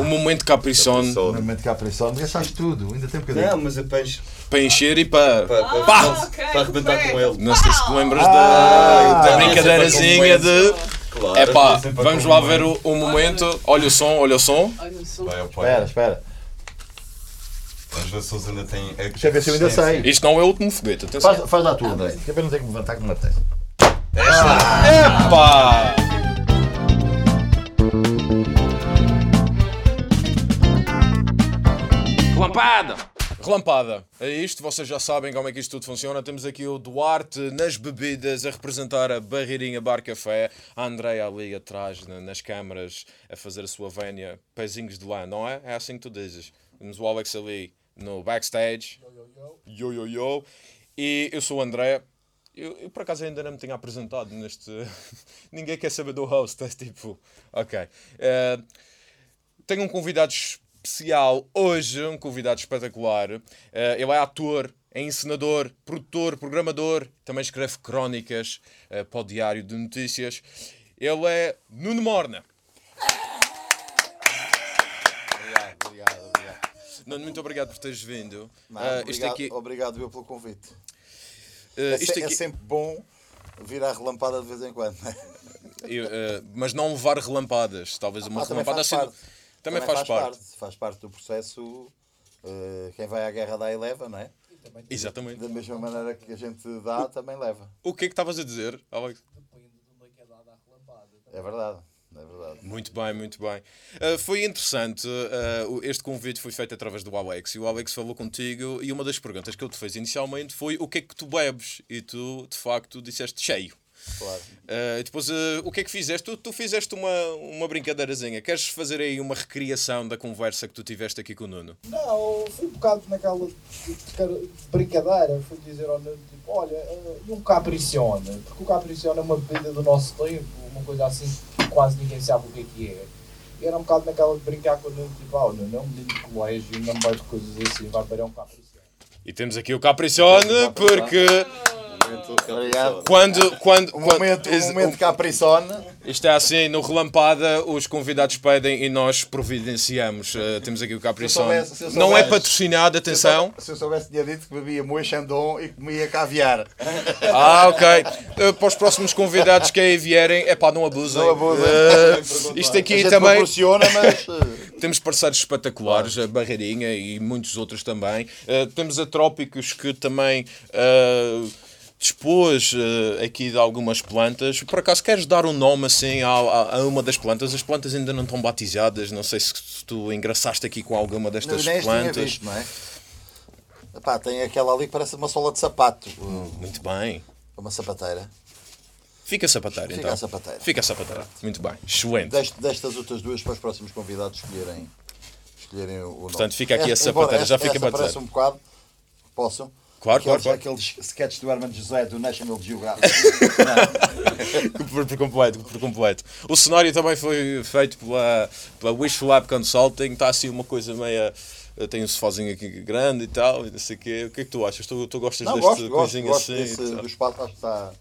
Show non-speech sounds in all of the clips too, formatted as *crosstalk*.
O momento Capricorn Capricorn. No momento que há pressão, gastaste tudo, ainda tem um bocadinho. Não, mas é para, encher- para encher e para. para, para, Pá! para, ok, para arrebentar com ele. Não sei se te lembras Ah, da, da ah, brincadeirazinha de. Claro, É pá, vamos com lá ver o, o momento. Olha o som, olha o som. Olha só. Vai ao pai. Espera, espera. Vamos ver se eles ainda têm. Deixa eu ver se eu ainda sei. Isto não é o último foguete, atenção. Faz, faz lá tu, André. Que é para não ter que me levantar que não me apetece. Epá! Relampada! Relampada. É isto, vocês já sabem como é que isto tudo funciona. Temos aqui o Duarte nas bebidas a representar a Barreirinha Bar Café, a Andréia ali atrás na- nas câmaras a fazer a sua vénia, pezinhos de lã, não é? É assim que tu dizes. Temos o Alex ali no backstage. Yo, yo, yo. E eu sou o André. Eu, eu, por acaso ainda não me tinha apresentado neste. *laughs* Ninguém quer saber do host, é tipo. Ok. Eh, tenho um convidado especial hoje, um convidado espetacular. Eh, ele é ator, é encenador, produtor, programador, também escreve crónicas eh, para o Diário de Notícias. Ele é Nuno Morna. Obrigado, obrigado, obrigado. Nuno, muito obrigado por teres vindo. Não, Eh, obrigado, isto aqui, obrigado eu pelo convite. É, é aqui- sempre bom vir à relampada de vez em quando. não é? eu, eh, mas não levar relampadas. Talvez uma Ah, também relampada assim. Parte. Também, faz, parte. Faz parte do processo. eh, quem vai à guerra dá e leva, não é? Exatamente. Da mesma maneira que a gente dá, também leva. O que é que estavas a dizer, Alex? É verdade. É verdade. Muito bem, muito bem. Uh, foi interessante, uh, este convite foi feito através do Alex e o Alex falou contigo e uma das perguntas que ele te fez inicialmente foi o que é que tu bebes? E tu, de facto, disseste cheio. Claro. Uh, e depois, uh, o que é que fizeste? Tu, tu fizeste uma, uma brincadeirazinha. Queres fazer aí uma recriação da conversa que tu tiveste aqui com o Nuno? Não, fui um bocado naquela de, de de brincadeira, fui dizer ao Nuno, tipo, olha, eh, e um Capricione, porque o Capricione é uma bebida do nosso tempo, uma coisa assim que quase ninguém sabe o que é que é. E era um bocado naquela de brincar com o Nuno, tipo, ah, o Nuno é um menino de colégio, não bebe coisas assim, vai beber um Capricione. E temos aqui o Capricione, porque Obrigado. quando. quando, O quando momento, is- o momento Capricorn. Isto é assim, no Relampada, os convidados pedem e nós providenciamos. Uh, temos aqui o eu Não é patrocinado, atenção. Se eu soubesse, tinha dito que bebia moe chandon e comia caviar. *laughs* Ah, ok. Uh, para os próximos convidados que aí vierem, é pá, não abusem. Não abusem. Uh, isto A aqui gente também. mas. *laughs* Temos parceiros espetaculares, a Barreirinha e muitos outros também. Uh, temos a Trópicos que também uh, dispôs uh, aqui de algumas plantas. Por acaso queres dar um nome assim a, a- a uma das plantas? As plantas ainda não estão batizadas. Não sei se tu engraçaste aqui com alguma destas tinha plantas. visto, não é? Epá, tem aquela ali que parece uma sola de sapato. Muito bem. Uma sapateira. Fica sapateiro Fica então. a sapateira. Fica sapateiro. Muito bem. Excelente. Dest- destas outras duas para os próximos convidados escolherem, escolherem o nome. Portanto, fica aqui a sapateira, já fica para parece um bocado. Posso? Claro, claro, aqueles, claro. Aqueles sketches do Herman José do National Geographic. *laughs* por, por completo, por completo. O cenário também foi feito pela, pela Wish Lab Consulting, está assim uma coisa meia. Tem um sofazinho aqui grande e tal, e não sei o quê. O que é que tu achas? Tu, tu gostas Não, deste gosto, gosto, coisinho gosto assim? desse, e tal? do espaço, acho que está,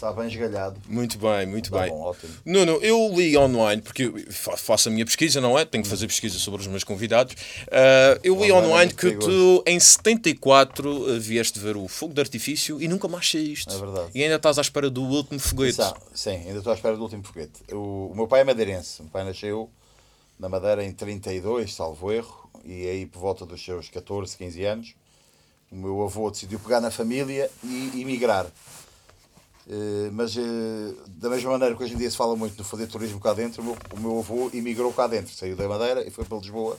está bem esgalhado. Muito bem, muito Está bem. bom, ótimo. Nuno, eu li online, porque faço a minha pesquisa, não é? Tenho que fazer pesquisa sobre os meus convidados. Ah, eu li Online é online que tu, em 74, ah, vieste ver o fogo de artifício e nunca mais saíste. É verdade. E ainda estás à espera do último foguete. Sim, sim, ainda estou à espera do último foguete. O, o meu pai é madeirense. O meu pai nasceu na Madeira em 32, salvo erro, e aí por volta dos seus 14, 15 anos, o meu avô decidiu pegar na família e emigrar. Eh, mas eh, da mesma maneira que hoje em dia se fala muito no fazer turismo cá dentro, o meu, o meu avô emigrou cá dentro, saiu da Madeira e foi para Lisboa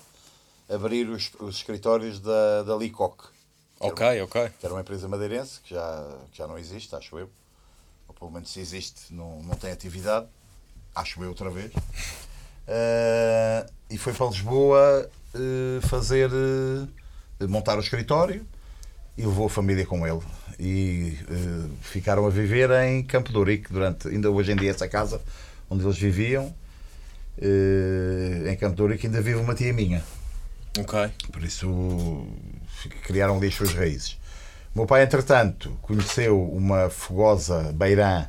abrir os, os escritórios da, da Leacock, Ok, ok. que era uma empresa madeirense que já, que já não existe, acho eu. Ou pelo menos se existe, não, não tem atividade. Acho eu outra vez. Eh, e foi para Lisboa eh, fazer. eh, montar o escritório e levou a família com ele. E eh, ficaram a viver em Campo de Ourique durante. Ainda hoje em dia, essa casa onde eles viviam, eh, em Campo de Ourique, ainda vive uma tia minha. Ok. Por isso criaram ali as suas raízes. O meu pai, entretanto, conheceu uma fogosa beirã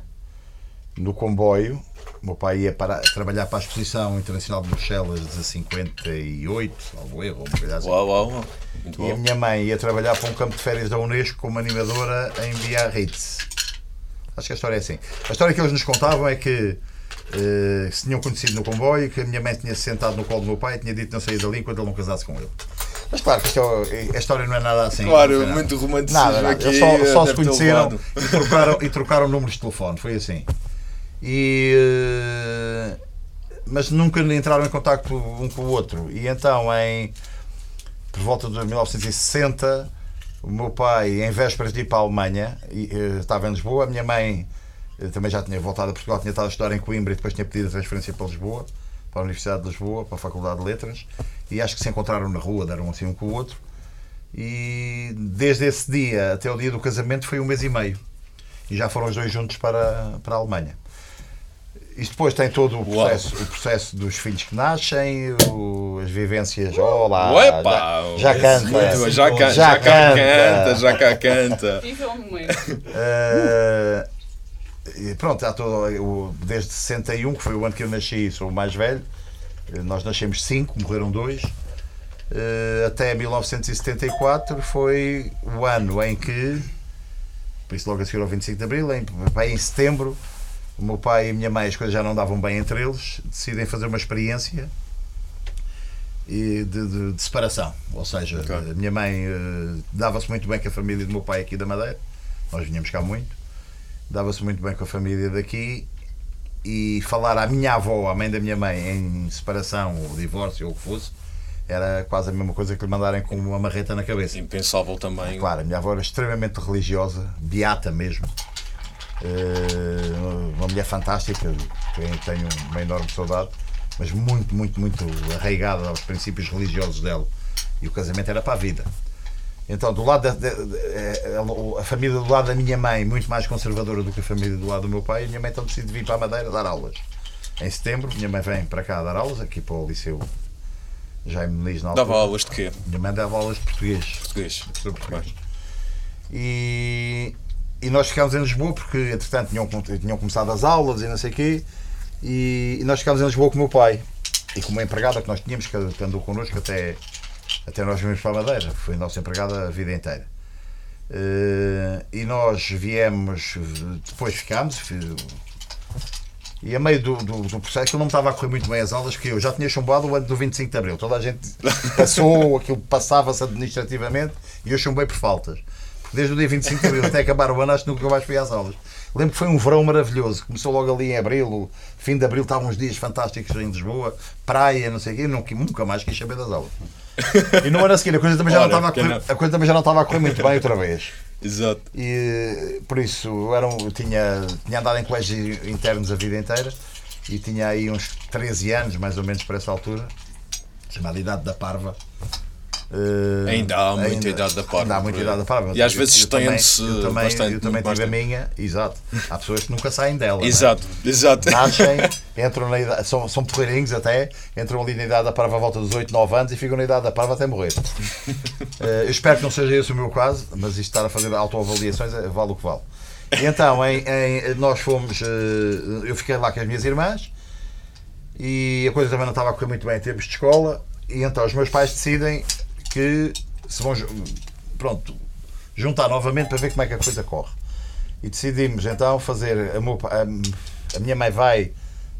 no comboio. O meu pai ia para, trabalhar para a Exposição Internacional de Bruxelas de 58, salvo erro, uma coisa assim. Uau, uau, uau. Muito E a bom. minha mãe ia trabalhar para um campo de férias da Unesco como animadora em Biarritz. Acho que a história é assim. A história que eles nos contavam é que eh, se tinham conhecido no comboio, que a minha mãe tinha se sentado no colo do meu pai e tinha dito não saía dali enquanto ele não casasse com ele. Mas claro que é- a história não é nada assim. Claro, foi muito romanticismo Nada, nada. aqui. Eles só, só se deve ter conheceram e trocaram, e trocaram números de telefone. Foi assim. E, eh, mas nunca entraram em contacto um com o outro. E então, em, por volta de 1960, o meu pai, em vésperas de ir para a Alemanha, e, eh, estava em Lisboa, a minha mãe eh, também já tinha voltado a Portugal, tinha estado a estudar em Coimbra e depois tinha pedido a transferência para Lisboa, para a Universidade de Lisboa, para a Faculdade de Letras, e acho que se encontraram na rua, deram assim um com o outro. E desde esse dia até o dia do casamento foi um mês e meio. E já foram os dois juntos para, para a Alemanha. Isto depois tem todo o processo, o processo dos filhos que nascem, o- as vivências. Olá! Uepa! já, já canta! Bom, já, can, Já já, cá canta. canta, já cá canta. Viva o momento. E pronto, há todo, o- desde 61, que foi o ano que eu nasci, sou o mais velho. Eh, Nós nascemos cinco, morreram dois. Eh, até 1974 foi o ano em que, por isso logo a seguir ao 25 de Abril, em, bem em setembro, o meu pai e a minha mãe, as coisas já não davam bem entre eles, decidem fazer uma experiência e de, de- de separação. Ou seja, a minha mãe eh, dava-se muito bem com a família do meu pai aqui da Madeira, nós vinhamos cá muito, dava-se muito bem com a família daqui e falar à minha avó, à mãe da minha mãe, em separação ou divórcio ou o que fosse, era quase a mesma coisa que lhe mandarem com uma marreta na cabeça. Impensável também. Claro, a minha avó era extremamente religiosa, beata mesmo. Eh, uma mulher fantástica, tenho, tenho uma enorme saudade, mas muito, muito, muito arraigada aos princípios religiosos dela. E o casamento era para a vida. Então, do lado da, da- da- eh, a, família do lado da minha mãe, muito mais conservadora do que a família do lado do meu pai, a minha mãe então decide vir para a Madeira dar aulas. Em setembro, minha mãe vem para cá dar aulas, aqui para o Liceu Jaime Muniz na altura. Dava aulas de quê? Minha mãe dava aulas de português. Português. Professor português. E, e nós ficámos em Lisboa porque, entretanto, tinham, tinham começado as aulas e não sei o quê. E, e nós ficámos em Lisboa com o meu pai e com uma empregada que nós tínhamos, que que andou connosco até, até nós vimos para a Madeira. Foi nossa empregada a vida inteira. Eh, e nós viemos, depois ficámos. fi- E a meio do, do, do processo, aquilo não me estava a correr muito bem as aulas, que eu já tinha chumbado o ano do 25 de Abril. Toda a gente *laughs* passou, aquilo passava-se administrativamente e eu chumbei por faltas. Desde o dia 25 de Abril até acabar o ano, acho que nunca mais fui às aulas. Lembro que foi um verão maravilhoso. Começou logo ali em Abril, fim de Abril estavam uns dias fantásticos em Lisboa, praia, não sei o quê. Nunca, nunca mais quis saber das aulas. E no ano a seguir a coisa também já, não Ora, estava a, correr, a coisa também já não estava a correr muito bem outra vez. Exato. E por isso eu era um- eu tinha, tinha andado em colégios internos a vida inteira e tinha aí uns 13 anos, mais ou menos, para essa altura, chamada Idade da Parva. Eh, Ainda há muita idade da parva, Ainda há muita idade da parva. E às Eu- vezes estende-se bastante, eu também tive a tempo. minha, exato. Há pessoas que nunca saem dela. não é? Exato, exato. Nascem, *laughs* entram na idade, são, são porreirinhos até, entram ali na idade da parva à volta dos 8, 9 anos e ficam na idade da parva até morrer. *laughs* Eh, eu espero que não seja esse o meu caso, mas isto estar a fazer autoavaliações eh, vale o que vale. E então, em, em- nós fomos. eh, eu fiquei lá com as minhas irmãs e a coisa também não estava a correr muito bem em termos de escola. E então os meus pais decidem que se vão pronto, juntar novamente para ver como é que a coisa corre. E decidimos então fazer. A, meu a- a minha mãe vai.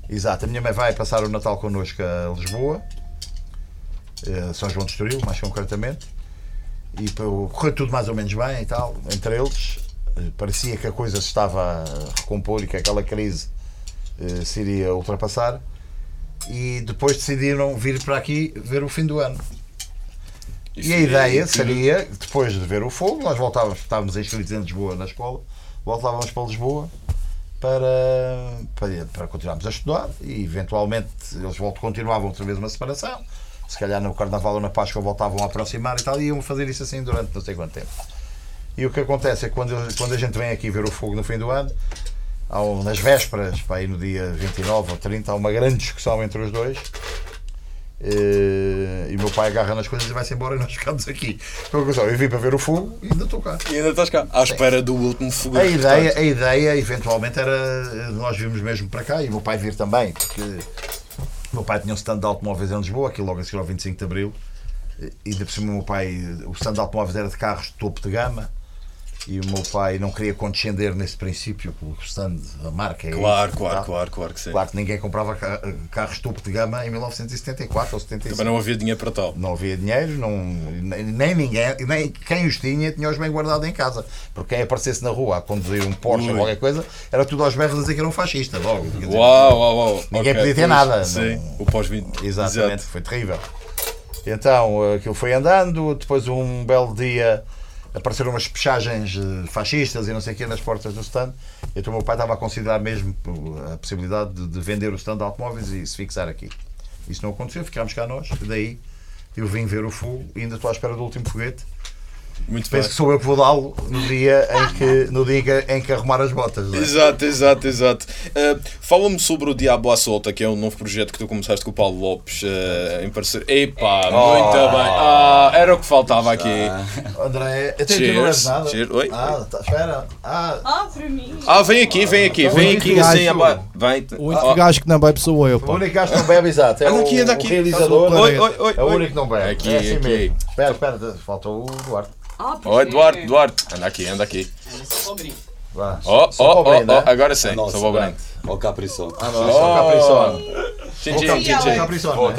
Exato, a minha mãe vai passar o Natal connosco a Lisboa, eh, São João de Estoril, mais concretamente. E correu tudo mais ou menos bem e tal, entre eles. Eh, Parecia que a coisa se estava a recompor e que aquela crise eh, se iria ultrapassar. E depois decidiram vir para aqui ver o fim do ano. E a ideia seria, depois de ver o fogo, nós voltávamos, estávamos inscritos em Lisboa na escola, voltávamos para Lisboa para, para, para continuarmos a estudar e eventualmente eles voltam, continuavam outra vez uma separação. Se calhar no Carnaval ou na Páscoa voltavam a aproximar e tal, e iam fazer isso assim durante não sei quanto tempo. E o que acontece é que quando, quando a gente vem aqui ver o fogo no fim do ano, nas vésperas, para aí no dia 29 ou 30, há uma grande discussão entre os dois. Eh, e o meu pai agarra nas coisas e vai-se embora e nós ficamos aqui. Coisa, Eu vim para ver o fogo e ainda estou cá. E ainda estás cá, à espera do último fogo. A ideia, a ideia, eventualmente, era nós virmos mesmo para cá e o meu pai vir também, porque o meu pai tinha um stand de automóveis em Lisboa, aqui logo a seguir ao 25 de Abril, e de por cima o meu pai, o stand de automóveis era de carros de topo de gama, e o meu pai não queria condescender nesse princípio, porque stand, a marca é Claro, isso, claro, tá? claro, claro que sim. Claro que ninguém comprava ca- carros topo de gama em 1974 ou 75. Também não havia dinheiro para tal. Não havia dinheiro, não, nem, ninguém, nem quem os tinha, tinha os bem guardados em casa. Porque quem aparecesse na rua a conduzir um Porsche ou Ui. qualquer coisa, era tudo aos berros a dizer que era um fascista. Logo. Dizer, Uau, uau, uau. Ninguém Ok, podia ter pois, nada, Sim, não- o pós-20. Exatamente, foi terrível. Então aquilo foi andando, depois um belo dia apareceram umas pechagens eh, fascistas e não sei o quê nas portas do stand. Então o meu pai estava a considerar mesmo a possibilidade de, de vender o stand de automóveis e se fixar aqui. Isso não aconteceu, ficámos cá nós, daí eu vim ver o fogo e ainda estou à espera do último foguete. Muito bem. Penso que sou eu que vou dá-lo no dia em que, no dia em que, arrumar as botas. não é? Exato, exato, exato. Uh, Fala-me sobre o Diabo à Solta, que é um novo projeto que tu começaste com o Paulo Lopes uh, em parceria. Epá, muito bem. Ah, era o que faltava aqui. André, eu tenho que não Cheers. nada. Cheers. Oi. Ah, tá, espera. Ah, Ah, para mim. Ah, vem aqui, vem aqui, vem Muito aqui assim. Vem. O único Oh, gajo que não bebe sou eu, o único gajo que não bebe, exato. É Anda o, aqui, anda aqui. o realizador. Oi, oi, oi. É o único que não bebe. Aqui, é assim aqui. mesmo. Espera, espera, falta o Duarte. Ah, Oi, Duarte, Duarte. Anda aqui, anda aqui. Vá. Oh, Só oh, para o oh, brinde, oh, é? agora sim, Nossa. Ó Caprição. Ah, não, é só. Tchim, tchim, tchim, Ó tchim. Capriçone, Ó é?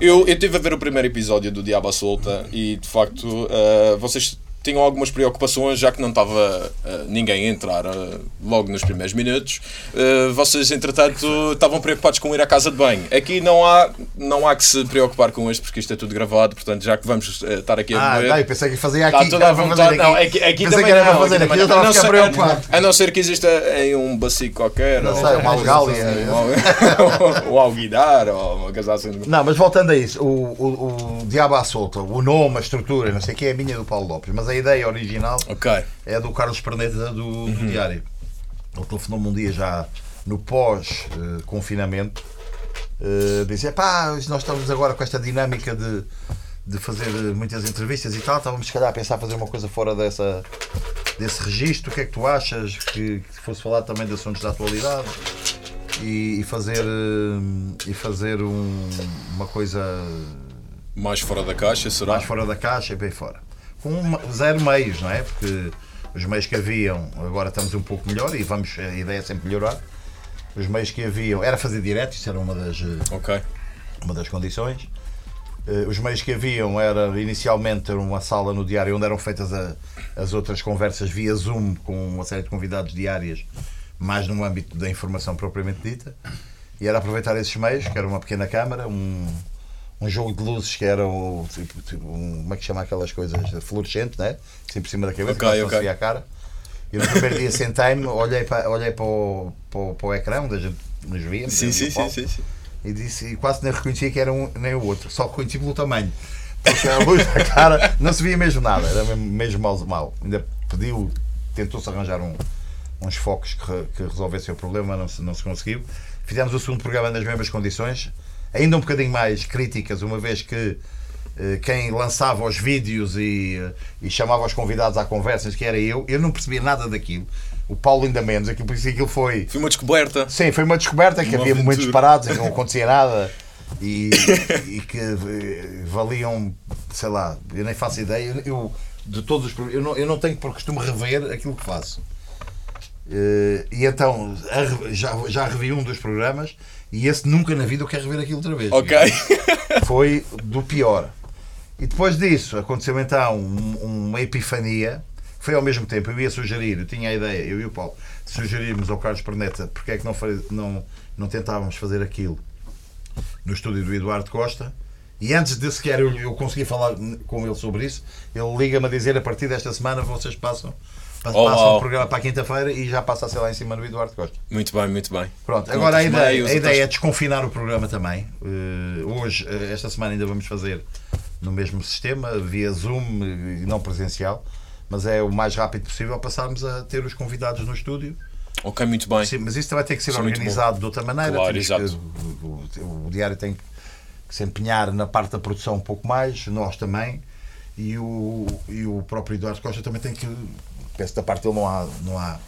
Eu, eu estive a ver o primeiro episódio do Diabo à Solta e de facto eh, vocês tinham algumas preocupações, já que não estava eh, ninguém a entrar eh, logo nos primeiros minutos. Eh, vocês, entretanto, estavam preocupados com ir à casa de banho. Aqui não há, não há que se preocupar com isto, porque isto é tudo gravado, portanto, já que vamos estar aqui a Ah, beber. não, eu pensei que fazia Está aqui. vontade. aqui. Não, aqui, aqui Pensei também que era não, para fazer aqui Eu estava a A ficar não ser- preocupado. A não ser que exista em um bacio qualquer, Não ou, sei, uma algália. ou, *laughs* ou alguidar, ou uma coisa assim. Não, mas voltando a isso, o, o, o Diabo à Solta, o nome, a estrutura, não sei o que, é a minha do Paulo Lopes, mas a ideia original Ok. é do Carlos Perneta do, Uhum. do Diário. Ele telefonou-me um dia já no pós-confinamento, uh, disse: pá, nós estamos agora com esta dinâmica de, de fazer eh, muitas entrevistas e tal, estávamos se calhar a pensar fazer uma coisa fora dessa, desse registro, o que é que tu achas que, que fosse falar também de assuntos da atualidade? E, e fazer eh, e fazer um- uma coisa Mais fora da caixa, será? mais fora da caixa e bem fora. Com zero meios, não é? Porque os meios que haviam, agora estamos um pouco melhor e vamos, a ideia é sempre melhorar. Os meios que haviam, era fazer direto, isso era uma das, eh, Ok. uma das condições. Eh, Os meios que haviam era inicialmente uma sala no diário onde eram feitas a- as outras conversas via Zoom com uma série de convidados diárias, mais no âmbito da informação propriamente dita. E era aproveitar esses meios, que era uma pequena câmara, um, um jogo de luzes que era o, tipo, tipo, um, como é que chama aquelas coisas fluorescente, né? Assim por cima da cabeça, Ok, quase não ok. se via a cara. E no primeiro dia sentei-me, olhei para, olhei para, o, para, o, para o ecrã onde a gente nos via, Sim, sim, sim, sim, sim. e disse e quase nem reconhecia que era um nem o outro, só reconheci pelo tamanho. Porque a luz da cara não se via mesmo nada, era mesmo, mesmo mal, mal. Ainda pediu, tentou-se arranjar um- uns focos que, que resolvessem o problema, não se, não se conseguiu. Fizemos o segundo programa nas mesmas condições, ainda um bocadinho mais críticas, uma vez que eh, quem lançava os vídeos e, eh, e chamava os convidados à conversa, que era eu, eu não percebia nada daquilo. O Paulo ainda menos, aquilo, por isso aquilo foi. Foi uma descoberta. Sim, foi uma descoberta que Uma havia momentos aventura. parados em que não *laughs* acontecia nada e, *laughs* e que eh, valiam, sei lá, eu nem faço ideia. Eu, de todos os eu não, eu não tenho por costume rever aquilo que faço. Eh, e então já, já revi um dos programas e esse nunca na vida eu quero rever aquilo outra vez. Ok. *laughs* Foi do pior. E depois disso aconteceu então um- uma epifania. Foi ao mesmo tempo, eu ia sugerir, eu tinha a ideia, eu e o Paulo, de sugerirmos ao Carlos Perneta porque é que não, não, não tentávamos fazer aquilo no estúdio do Eduardo Costa. E antes de sequer eu, eu conseguir falar com ele sobre isso, ele liga-me a dizer a partir desta semana vocês passam, Oh, passam wow. o programa para a quinta-feira e já passa a ser lá em cima do Eduardo Costa. Muito bem, muito bem. Pronto, agora a ideia, meios, a ideia é desconfinar o programa também. Eh, hoje, eh, esta semana, ainda vamos fazer no mesmo sistema, via Zoom eh, e não presencial, mas é o mais rápido possível passarmos a ter os convidados no estúdio. Ok, muito bem. Sim, mas isso vai ter que ser é organizado de outra maneira. Claro, exato. que- o, o- diário tem que que se empenhar na parte da produção um pouco mais, nós também, e o, e o próprio Eduardo Costa também tem que. Penso que da parte dele não há, não há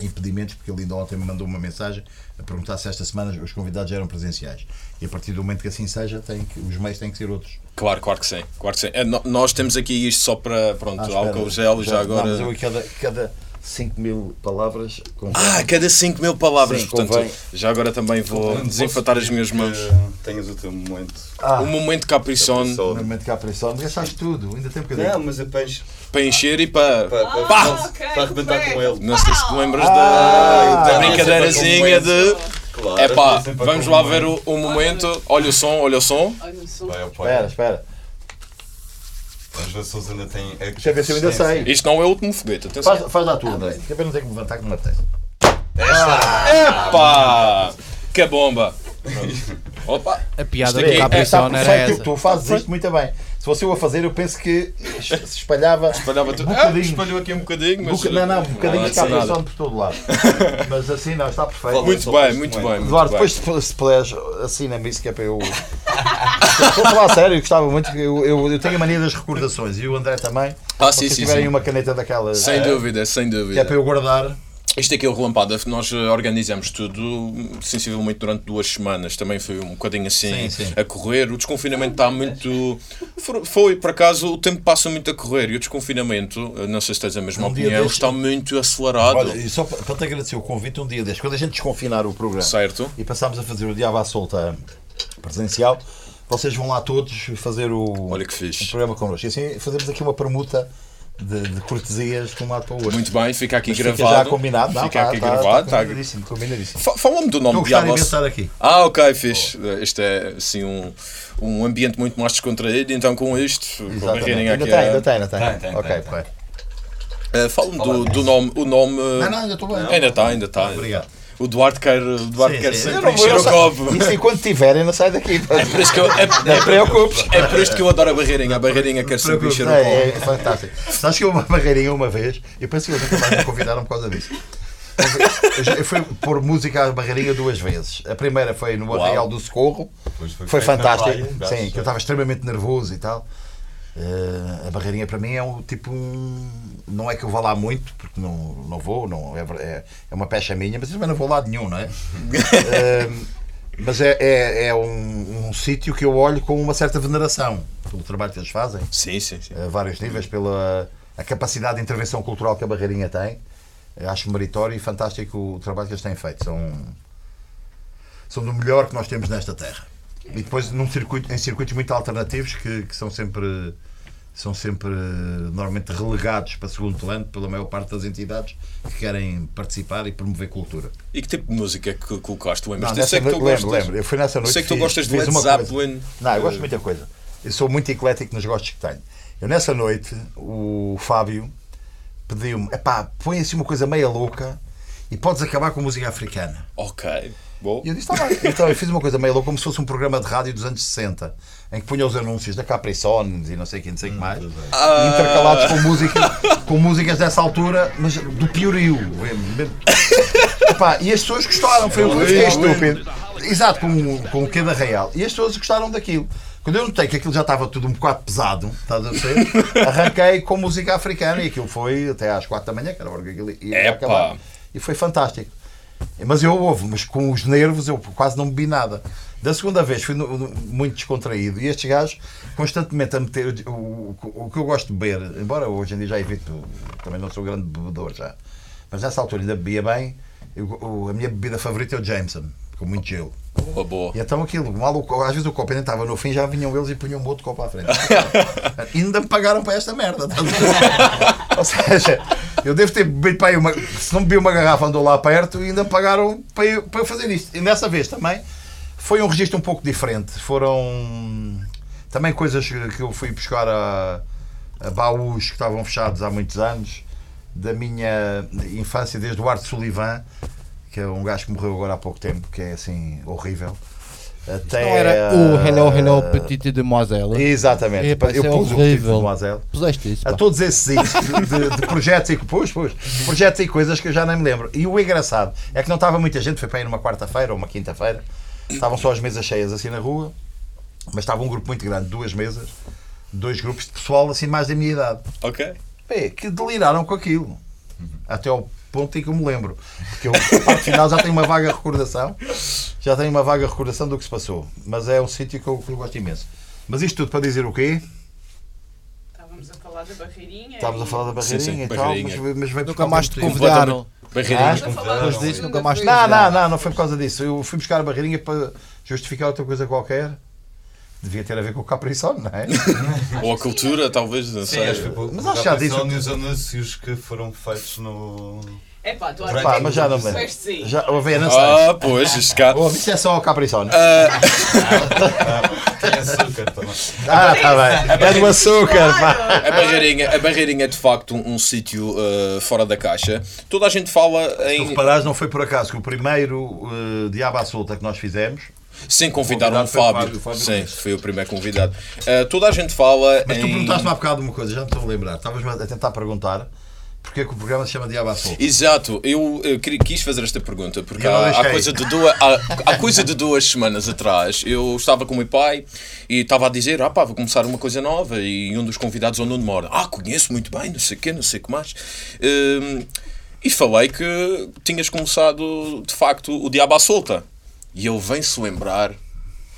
impedimentos, porque ele ainda ontem me mandou uma mensagem a perguntar se esta semana os convidados eram presenciais. E a partir do momento que assim seja, tem que, os meios têm que ser outros. Claro, claro que sim. Claro que sim. É, nós temos aqui isto só para, pronto, Ah, espera, álcool gel e já Não, mas eu agora... cada, cada 5 mil palavras. convém. Ah, cada 5 mil palavras, Sim, portanto, convém. já agora também vou posso as minhas mãos. Tenhas o teu momento. Ah, O momento Só- Normalmente cá para isso, gastaste tudo, ainda tem um bocadinho. Não, mas apenas para encher e para... para, para, Pá! para, ok, para arrebentar com ele. Não sei se te lembras Ah, da, da brincadeirazinha de... Claro, É pá, vamos lá ver o, o momento. Olha o som, olha o som. Olha ao pai. Espera, espera. Ver se eles ainda têm. Deixa eu ver se eu ainda sei. Isto não é o último foguete, atenção. Faz, faz lá tu, André. Que é para não ter que me levantar que me apetece. Epá! Que bomba! *laughs* Opa! A piada Isto do aqui- Capricorn tá era perfeito, essa. Tu fazes isto muito bem. Se fosse eu a fazer, eu penso que se espalhava. *laughs* Espalhava tudo. Ah, Bocadinho. espalhou aqui um bocadinho, mas. Boca- Não, não, um bocadinho capa nada. só por todo lado. *laughs* Mas assim não, está perfeito. Muito bem, muito bem. Eduardo, depois se, se puderes, assina-me isso que é para eu. *laughs* Estou a falar a sério, eu gostava muito. Eu, eu, eu tenho a mania das recordações e o André também. Ah, Se sim, sim, tiverem sim. uma caneta daquelas. Sem eh, dúvida, sem Que é dúvida. para eu guardar. Isto aqui é o Relampada, nós eh, organizamos tudo sensivelmente durante duas semanas. Também foi um bocadinho assim Sim, sim. a correr. O desconfinamento está muito. Foi, por acaso, o tempo passa muito a correr e o desconfinamento, eh, não sei se tens a mesma Um opinião, destes- está muito acelerado. Olha, e só para te agradecer o convite um dia deste, quando a gente desconfinar o programa Certo? e passámos a fazer o Diabo à Solta presencial, vocês vão lá todos fazer o, Olha que o fixe. programa connosco. E assim fazemos aqui uma permuta de, de cortesias de um lado para o outro. Muito bem, fica aqui Mas fica gravado. já combinado, não, Fica tá- aqui tá- gravado. Está tá- combinadíssimo, combinadíssimo. Fa- Fala-me do nome de estar aqui. Ah, ok, fixe. Este é assim um, um ambiente muito mais descontraído, então com isto, com a Exatamente. barreirinha Ainda aqui. tem, a- ainda tem, ainda tem. Tem, tem, ok, tem. Eh, Fala-me do, do nome. O nome. Não, não, ainda estou bem. Ainda está, ainda está. Obrigado. O Duarte quer, o Duarte Sim, quer sim. sempre encher o copo. Isso enquanto tiverem, não sai daqui. É por isso que eu, é, Não te preocupes. é por isto que eu adoro a barreirinha. A barreirinha quer sempre encher o É, copo. é fantástico. Sabes que eu uma barreirinha uma vez, eu penso que eles nunca mais me convidaram por causa disso. Eu fui pôr música à barreirinha duas vezes. A primeira foi no Uau. Arraial do Socorro, foi na fantástico. Sim, que eu estava extremamente nervoso e tal. Eh, a barreirinha para mim é um tipo um. Não é que eu vá lá muito, porque não, não vou, não, é, é, é uma pecha minha, mas também não vou lá de nenhum, não é? *laughs* Eh, mas é, é, é um, um sítio que eu olho com uma certa veneração pelo trabalho que eles fazem Sim, sim, sim. a vários níveis, pela a capacidade de intervenção cultural que a Barreirinha tem. Acho meritório e fantástico o trabalho que eles têm feito. São, são do melhor que nós temos nesta terra. E depois num circuito, em circuitos muito alternativos que, que são sempre são sempre normalmente relegados para segundo plano pela maior parte das entidades que querem participar e promover cultura. E que tipo de música é que colocaste? Lembras? Não, sei que tu lembro, gostas. lembro. Eu fui nessa noite. Sei que tu fiz- gostas de Led. Zeppelin. Não, eu gosto de Eh, muita coisa. Eu sou muito eclético nos gostos que tenho. Eu nessa noite, o Fábio pediu-me: epá, põe assim uma coisa meia louca e podes acabar com música africana. Ok. Bom. E eu disse: está bem. Então eu fiz uma coisa meia louca, como se fosse um programa de rádio dos anos 60, em que punha os anúncios da Capricorn e não sei quem, não sei o que mais, intercalados com, música, com músicas dessa altura, mas do piorio. Epá, e as pessoas gostaram, foi eu fiquei estúpido. Exato, com, com o que da Real. E as pessoas gostaram daquilo. Quando eu notei que aquilo já estava tudo um bocado pesado, estás a ver? *laughs* Arranquei com música africana e aquilo foi até às 4 da manhã, que era a hora que aquilo ia acabar. E foi fantástico. Mas eu houve, mas com os nervos eu quase não bebi nada. Da segunda vez fui no- no- muito descontraído e estes gajos constantemente a meter o, o, o que eu gosto de beber, embora hoje em dia já evito, também não sou grande bebedor já, mas nessa altura ainda bebia bem. Eu- a minha bebida favorita é o Jameson, com muito gelo. Boa, boa. E então aquilo, mal o às vezes o copo ainda estava no fim, já vinham eles e punham um outro copo à frente. *laughs* E ainda me pagaram para esta merda. ver? *laughs* Ou seja, eu devo ter bebido para aí uma. Se não bebi uma garrafa, andou lá perto e ainda me pagaram para eu, para eu fazer isto. E dessa vez também foi um registro um pouco diferente. Foram também coisas que eu fui buscar a, a baús que estavam fechados há muitos anos, da minha infância, desde o Arte Sullivan, que é um gajo que morreu agora há pouco tempo, que é assim horrível. Até, Não era o Hello Hello eh, Petite Demoiselle. Exatamente. Eu é pus o horrível. Petite Demoiselle. Puseste isso. A todos esses de, de projetos e pus, pus, projetos e coisas que eu já nem me lembro. E o engraçado é que não estava muita gente, foi para ir numa quarta-feira ou uma quinta-feira, estavam só as mesas cheias assim na rua. Mas estava um grupo muito grande, duas mesas, dois grupos de pessoal assim mais da minha idade. Ok. Pé, que deliraram com aquilo. Até ao ponto em que eu me lembro. Porque eu, parte final, já tenho uma vaga recordação. Já tenho uma vaga recordação do que se passou. Mas é um sítio que eu, que eu gosto imenso. Mas isto tudo para dizer o quê? Estávamos a falar da barreirinha. Estávamos a falar da Sim, sim, barreirinha e tal, barreirinha. mas, mas veio por Nunca mais te convidaram. Barreirinha. Estamos a falar Depois da disso, nunca mais. Não, não, não, não foi por causa disso. Eu fui buscar a barreirinha para justificar outra coisa qualquer. Devia ter a ver com o Capricorn, não é? *laughs* Ou a cultura, talvez, não Sim, sei. acho que foi Mas acho que já disse- dos anúncios que foram feitos no. É pá, tu Pá, acha mas já não me. Sim. Já, ouvi, não sei. Ah, pois, isto cá. Oh, isso é só o Capricorn. *laughs* Tem açúcar também. Ah, está bem. É do açúcar, pá. A Barreirinha, a Barreirinha é de facto um, um sítio uh, fora da caixa. Toda a gente fala Se em. reparares, não foi por acaso que o primeiro uh, Diabo à Solta que nós fizemos. Sem convidar um convidado foi o Fábio. Fábio, Fábio Sim, foi o primeiro convidado. Uh, toda a gente fala Mas tu em. perguntaste-me há bocado uma coisa, já me estou a lembrar. Estavas-me a tentar perguntar porque é que o programa se chama Diabo à Solta. Exato, eu, eh, queria- quis fazer esta pergunta porque Eu há, há coisa de duas, há, há coisa de duas semanas atrás eu estava com o meu pai e estava a dizer: Ah, pá, vou começar uma coisa nova. E um dos convidados, o Nuno Mora, Ah, conheço muito bem, não sei o quê, não sei o que mais. Hum, e falei que tinhas começado de facto o Diabo à Solta. E ele vem-se lembrar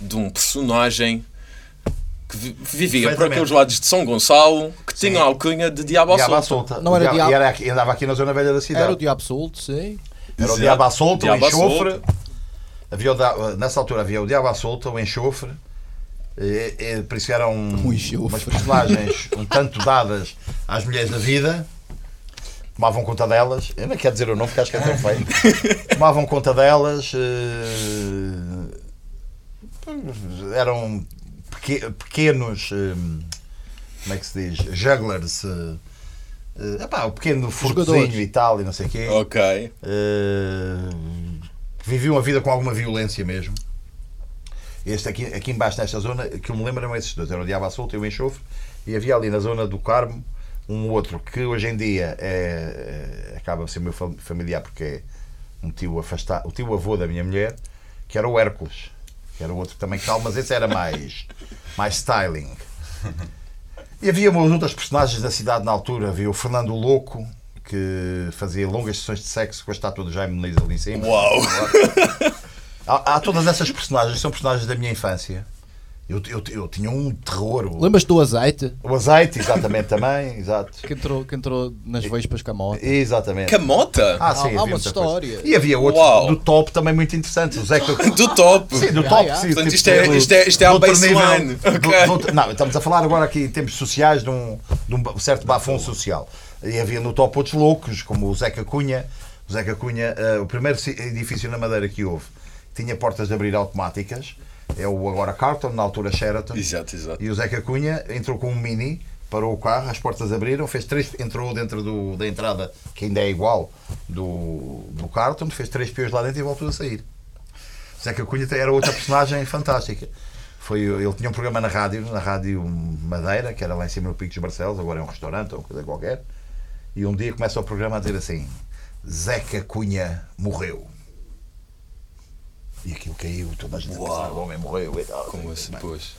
de um personagem que vi- vivia por aqueles lados de São Gonçalo que tinha a alcunha de Diabo à Diabo Solta. Solta. Não era O Diabo- E era aqui- andava aqui na zona velha da cidade. Era o Diabo Solto, sim. Era o. Diabo à Solta, o Diabo enxofre. Solta. Havia o da- nessa altura havia o Diabo à Solta, o enxofre. E, e, por isso eram umas personagens um tanto dadas às mulheres da vida. Tomavam conta delas. Eu não quero dizer o nome porque acho que é tão feio. *laughs* Tomavam conta delas. eh, eram pequenos. eh, como é que se diz? Jugglers. eh, epá, o pequeno furtozinho e tal, e não sei o quê. Ok. Uh, viviam a vida com alguma violência mesmo. Este aqui, aqui embaixo, nesta zona, que eu me lembro eram esses dois: era o Diabo à Solta e o Enxofre. E havia ali na zona do Carmo um outro que hoje em dia é, é- acaba por ser meu fam- familiar porque é um tio afastado, o tio avô da minha mulher, que era o Hércules, que era o outro também tal, mas esse era mais, mais styling. E havia umas outras personagens da cidade na altura. Havia o Fernando Louco, que fazia longas sessões de sexo com a estátua do Jaime Muniz ali em cima. Uau! Há, há todas essas personagens, são personagens da minha infância. Eu, eu, eu tinha um terror. O, Lembras do azeite? o azeite, exatamente, também. *laughs* Exato. Que entrou, que entrou nas vespas com a moto. Exatamente. Camota? Ah, Há- sim, há havia uma história. coisa. E havia outro Uau. do top também muito interessante. O Zeca. *laughs* Do top! Sim, do top, ya. sim. Portanto, tipo, isto é- isto é- isto é baseline. nível. Do- do não, estamos a falar agora aqui em termos sociais de um, de um certo bafão social. E havia no top outros loucos, como o Zeca Cunha. O Zeca Cunha, eh, o primeiro ci- edifício na Madeira que houve, tinha portas de abrir automáticas. É o agora Carlton, na altura Sheraton. Exato, exato. E o Zeca Cunha entrou com um mini, parou o carro, as portas abriram, fez três, entrou dentro do, da entrada, que ainda é igual, do, do Carlton, fez três piões lá dentro e voltou a sair. O Zeca Cunha era outra personagem *laughs* fantástica. Foi, ele tinha um programa na rádio, na rádio Madeira, que era lá em cima no Pico dos Barcelos, agora é um restaurante ou coisa qualquer. E um dia começa o programa a dizer assim: Zeca Cunha morreu. E aquilo caiu, toda a gente a pensar, o homem morreu e tal. Como assim, pois.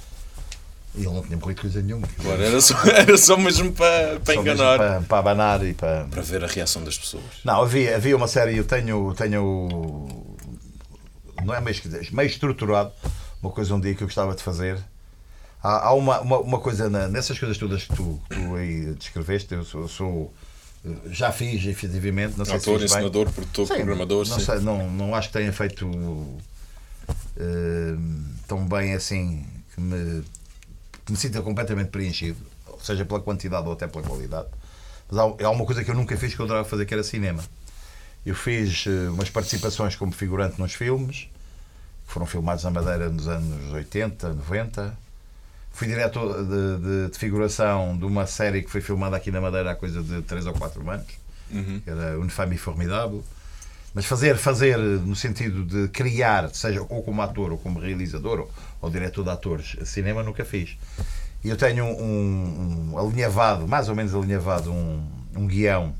E ele não tinha morrido coisa nenhuma. Claro, era só, *laughs* era só mesmo para, para Só enganar. Para, para abanar e para. Para ver a reação das pessoas. Não, havia, havia uma série, eu tenho, tenho. Não é meio, esquisito, meio estruturado, uma coisa um dia que eu gostava de fazer. Há, há uma, uma, uma coisa na- nessas coisas todas que tu, que tu aí descreveste, eu sou. eu sou- já fiz, efetivamente. Não sei Autor, se ensinador, produtor, Sim, programador. Não, sim. sei, não, não acho que tenha feito eh, tão bem assim que me, que me sinta completamente preenchido, seja pela quantidade ou até pela qualidade. Mas há, há uma coisa que eu nunca fiz que eu adorava fazer, que era cinema. Eu fiz eh, umas participações como figurante nos filmes, que foram filmados na Madeira nos anos 80, 90. Fui diretor de, de- de figuração de uma série que foi filmada aqui na Madeira há coisa de 3 ou 4 anos, Uhum. que era Une Femme Formidável. Mas fazer, fazer no sentido de criar, seja ou como ator ou como realizador ou, ou diretor de atores, cinema nunca fiz. E eu tenho um, um alinhavado, mais ou menos alinhavado, um, um guião.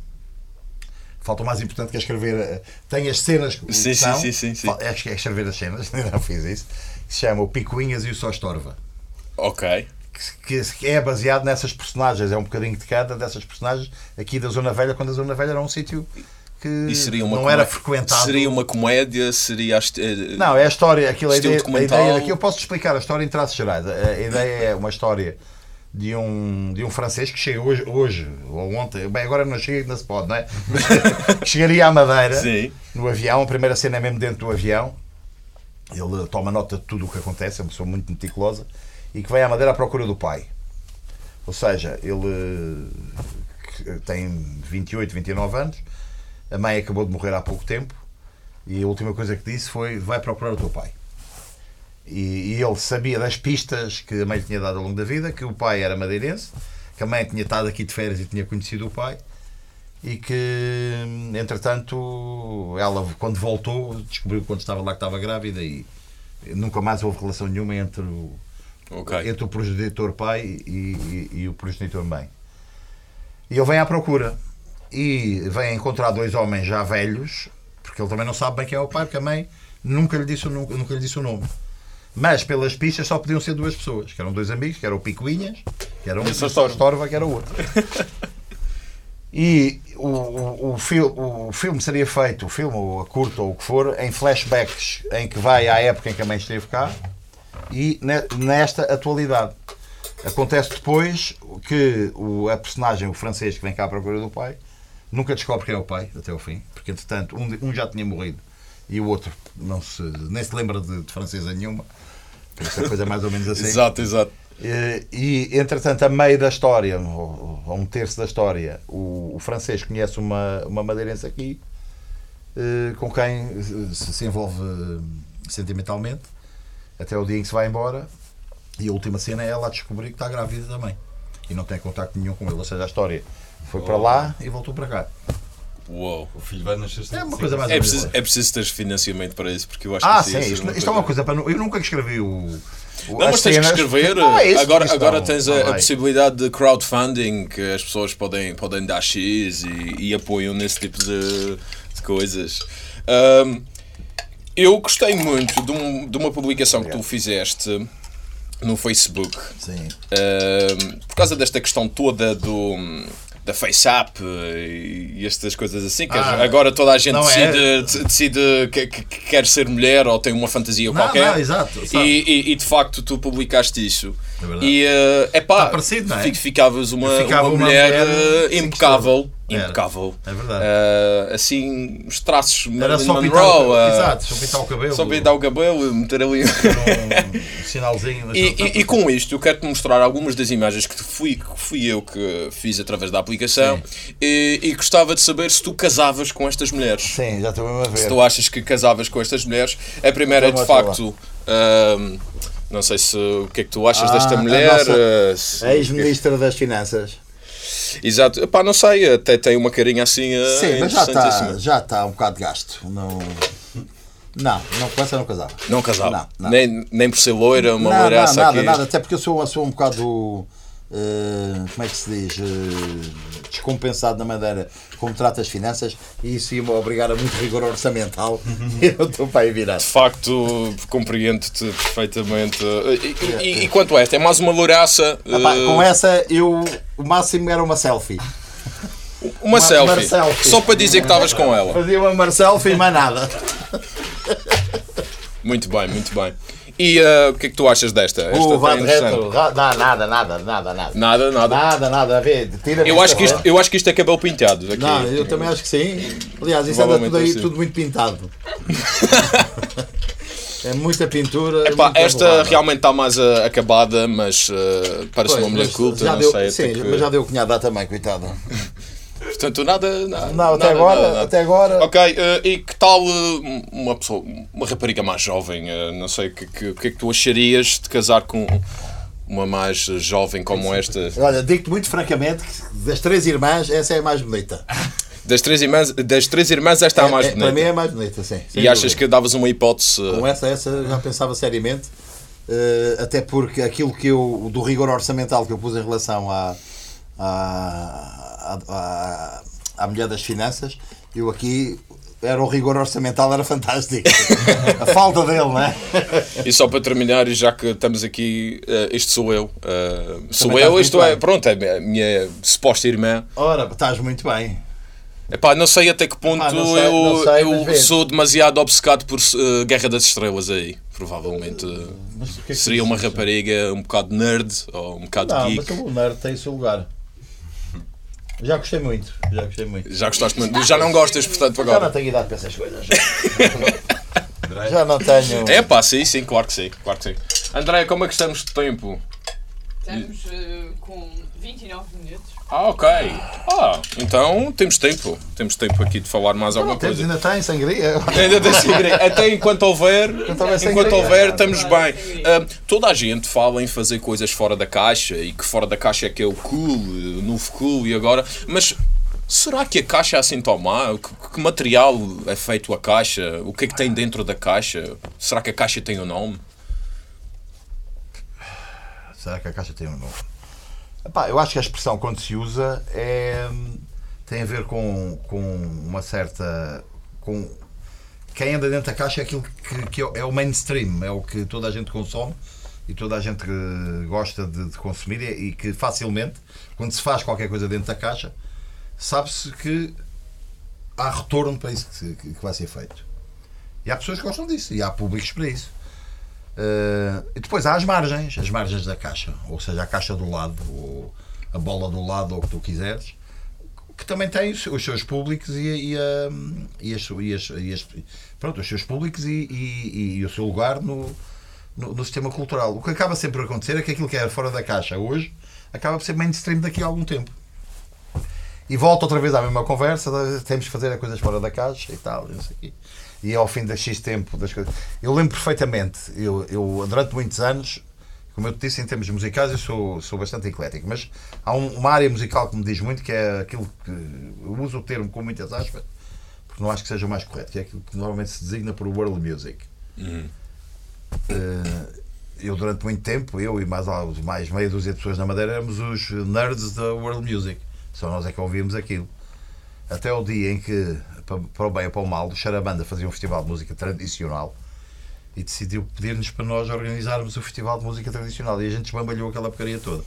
Falta o mais importante que é escrever. eh, Tem as cenas que Sim, sim, são, sim, sim, sim. Fal- É, é escrever as cenas, *laughs* ainda não fiz isso. Que se chama O Picuinhas e o Só Estorva. Ok. que, que é baseado nessas personagens, é um bocadinho de cada dessas personagens aqui da Zona Velha, quando a Zona Velha era um sítio que seria uma não era frequentado. Seria uma comédia? Seria. eh, Não, é a história, aquilo, a, Estilo ideia, a documental. ideia daqui, eu posso explicar a história em traços gerais. A, a ideia é uma história de um, de um francês que chega hoje, hoje ou ontem, bem, agora não chega, não se pode, não é? *laughs* chegaria à Madeira Sim. no avião, a primeira cena é mesmo dentro do avião. Ele toma nota de tudo o que acontece, é uma pessoa muito meticulosa e que vai à Madeira à procura do pai. Ou seja, ele tem 28, 29 anos, a mãe acabou de morrer há pouco tempo e a última coisa que disse foi: vai procurar o teu pai. E, e ele sabia das pistas que a mãe lhe tinha dado ao longo da vida, que o pai era madeirense, que a mãe tinha estado aqui de férias e tinha conhecido o pai, e que, entretanto, ela, quando voltou, descobriu quando estava lá que estava grávida e nunca mais houve relação nenhuma entre o, Ok. entre o progenitor pai e, e- e o progenitor mãe. E ele vem à procura e vem encontrar dois homens já velhos, porque ele também não sabe bem quem é o pai, porque a mãe nunca lhe disse o, nu- nunca lhe disse o nome. Mas pelas pistas só podiam ser duas pessoas, que eram dois amigos, que eram o Picuinhas, que era um, Esse e é o Storva. Storva, que era o outro. *laughs* E o, o, o, fil- o filme seria feito, o filme, ou a curta, ou o que for, em flashbacks, em que vai à época em que a mãe esteve cá e ne- nesta atualidade. Acontece depois que o, a personagem, o francês que vem cá à procura do pai, nunca descobre quem é o pai, até ao fim, porque entretanto um, um já tinha morrido e o outro não se, nem se lembra de, de francesa nenhuma. Por isso a coisa é mais ou menos assim. *laughs* Exato, exato. Eh, E, entretanto, a meio da história, ou a um terço da história, o, o francês conhece uma, uma madeirense aqui eh, com quem se, se envolve eh, sentimentalmente até o dia em que se vai embora. E a última cena é ela a descobrir que está grávida também e não tem contacto nenhum com ele. Ou seja, a história foi para lá e voltou para cá. Uou. O filho vai nascer É uma coisa mais É preciso, é preciso ter financiamento para isso, porque eu acho Ah, que sim, isto, isto é uma coisa para. Eu nunca escrevi o. Não, as mas tens que escrever. é agora isto agora tens a, a possibilidade de crowdfunding que as pessoas podem, podem dar X e, e apoiam nesse tipo de, de coisas. Ahm, eu gostei muito de, um- de uma publicação que tu fizeste no Facebook Sim. Ahm, por causa desta questão toda do da FaceApp e, e estas coisas assim, que Ah, agora toda a gente não é? decide, decide que, que- que quer ser mulher ou tem uma fantasia Não, qualquer. não, exato, E, e, e, de facto tu publicaste isso. É verdade. e é pá, Está parecido, não é? ficavas uma, ficava uma uma mulher, mulher eh, impecável. Impecável. É verdade. Ah, assim, os traços Era só pintar, o, Monroe, ah, exato, só pintar o cabelo. só pintar o cabelo, meter ali. um *laughs* sinalzinho. E, e- e com isto eu quero-te mostrar algumas das imagens que fui, que fui eu que fiz através da aplicação e, e gostava de saber se tu casavas com estas mulheres. Sim, já estou mesmo a ver. Se tu achas que casavas com estas mulheres. A primeira é de facto. não sei se o que é que tu achas Ah, desta mulher. ah, Ex-ministra das Finanças. Exato. Epá, não sei, até tem uma carinha assim. ah, Sim, mas já está já está um bocado de gasto. Não, não, não com essa não casava. Não casava. Não, não. Nem, nem por ser loira, uma não, não, nada, nada. Até porque eu sou, sou um bocado. Eh, como é que se diz? eh, descompensado na maneira como trata as finanças e isso ia-me obrigar a muito rigor orçamental. *laughs* eu estou para aí virar. De facto, compreendo-te perfeitamente. E, e- e quanto a esta? É mais uma louraça. Eh, com essa, eu, o máximo era uma selfie. Uma, selfie. uma selfie. Só para dizer que estavas com ela. Fazia uma mar selfie e mais nada. Muito bem, muito bem. E eh, o que é que tu achas desta? Esta O interessante. retro. Não, nada, nada, nada, nada. Nada, nada. Nada, nada, a ver. Tira Eu acho, que isto, eu acho que isto é cabelo pintado. Aqui. Não, eu também acho que sim. Aliás, isso anda tudo aí, tudo muito pintado. *laughs* é muita pintura. Epá, muita esta borrada. realmente está mais eh, acabada, mas eh, parece Pois, uma mulher culta, já não deu, sei. Sim, que- mas já deu cunhada também, coitada. *laughs* Portanto, nada. nada Não, até nada, agora, nada, até agora. Ok, eh, e que tal eh, uma pessoa, uma rapariga mais jovem? eh, não sei, o que, que, que é que tu acharias de casar com uma mais jovem como esta? Olha, digo-te muito francamente que das três irmãs, essa é a mais bonita. Das três irmãs, das três irmãs esta é a mais É- é- bonita. Para mim é a mais bonita, sim. E achas dúvida. que davas uma hipótese? Com essa, essa já pensava seriamente, até porque aquilo que eu, do rigor orçamental que eu pus em relação à, à, à, à, à mulher das finanças, eu aqui era o rigor orçamental, era fantástico. a falta dele, não é? *laughs* E só para terminar, e já que estamos aqui, eh, este sou eu. Eh, sou eu, isto é, bem. pronto, é a minha suposta irmã. Ora, estás muito bem. Epá, não sei até que ponto Epá, sei- eu, sei, eu vê. sou demasiado obcecado por eh, Guerra das Estrelas aí. Provavelmente que é que seria uma rapariga um bocado nerd ou um bocado Não, geek. mas o nerd tem o seu lugar. Já gostei muito, já gostei muito. Já gostaste muito. Já não gostas, portanto, Já não agora. tenho idade para essas coisas. *laughs* Já não tenho. É pá, sim, sim, claro que sim. Claro que sim. André, como é que estamos de tempo? Estamos eh, com 29 minutos. Ah, ok. Ah, então temos tempo. Temos tempo aqui de falar mais alguma Temos, coisa. ainda tem sangria. Ainda tem sangria. Até enquanto houver, *laughs* houver sangria. enquanto houver, estamos bem. Ah, toda a gente fala em fazer coisas fora da caixa e que fora da caixa é que é o cool, o novo cool e agora. Mas será que a caixa é assim tão má? Que, que material é feito a caixa? O que é que tem dentro da caixa? Será que a caixa tem um nome? Será que a caixa tem um nome? Epá, eu acho que a expressão quando se usa é, tem a ver com, com uma certa. Com, quem anda dentro da caixa é aquilo que, que é o mainstream, é o que toda a gente consome e toda a gente gosta de, de consumir e, que facilmente, quando se faz qualquer coisa dentro da caixa, sabe-se que há retorno para isso que- que vai ser feito. E há pessoas que gostam disso e há públicos para isso. Uh, e depois há as margens, as margens da caixa, ou seja, a caixa do lado, ou a bola do lado, ou o que tu quiseres, que também tem os, seus públicos e, e, e as, e as- e as- pronto, os seus públicos e, e- e o seu lugar no, no, no sistema cultural. O que acaba sempre a acontecer é que aquilo que era fora da caixa hoje acaba por ser mainstream daqui a algum tempo. E volta outra vez à mesma conversa, temos que fazer as coisas fora da caixa e tal, não sei. E ao fim de X tempo das coisas. Eu lembro perfeitamente, eu, eu durante muitos anos, como eu te disse, em termos musicais, eu sou, sou bastante eclético, mas há um- uma área musical que me diz muito, que é aquilo que. Eu uso o termo com muitas aspas, porque não acho que seja o mais correto, que é aquilo que normalmente se designa por world music. Eh, eu durante muito tempo, eu e mais, mais meia dúzia de pessoas na Madeira éramos os nerds da world music. Só nós é que ouvíamos aquilo. Até o dia em que, para o bem ou para o mal, o Charabanda fazia um festival de música tradicional e decidiu pedir-nos para nós organizarmos o festival de música tradicional e a gente desbambalhou aquela porcaria toda.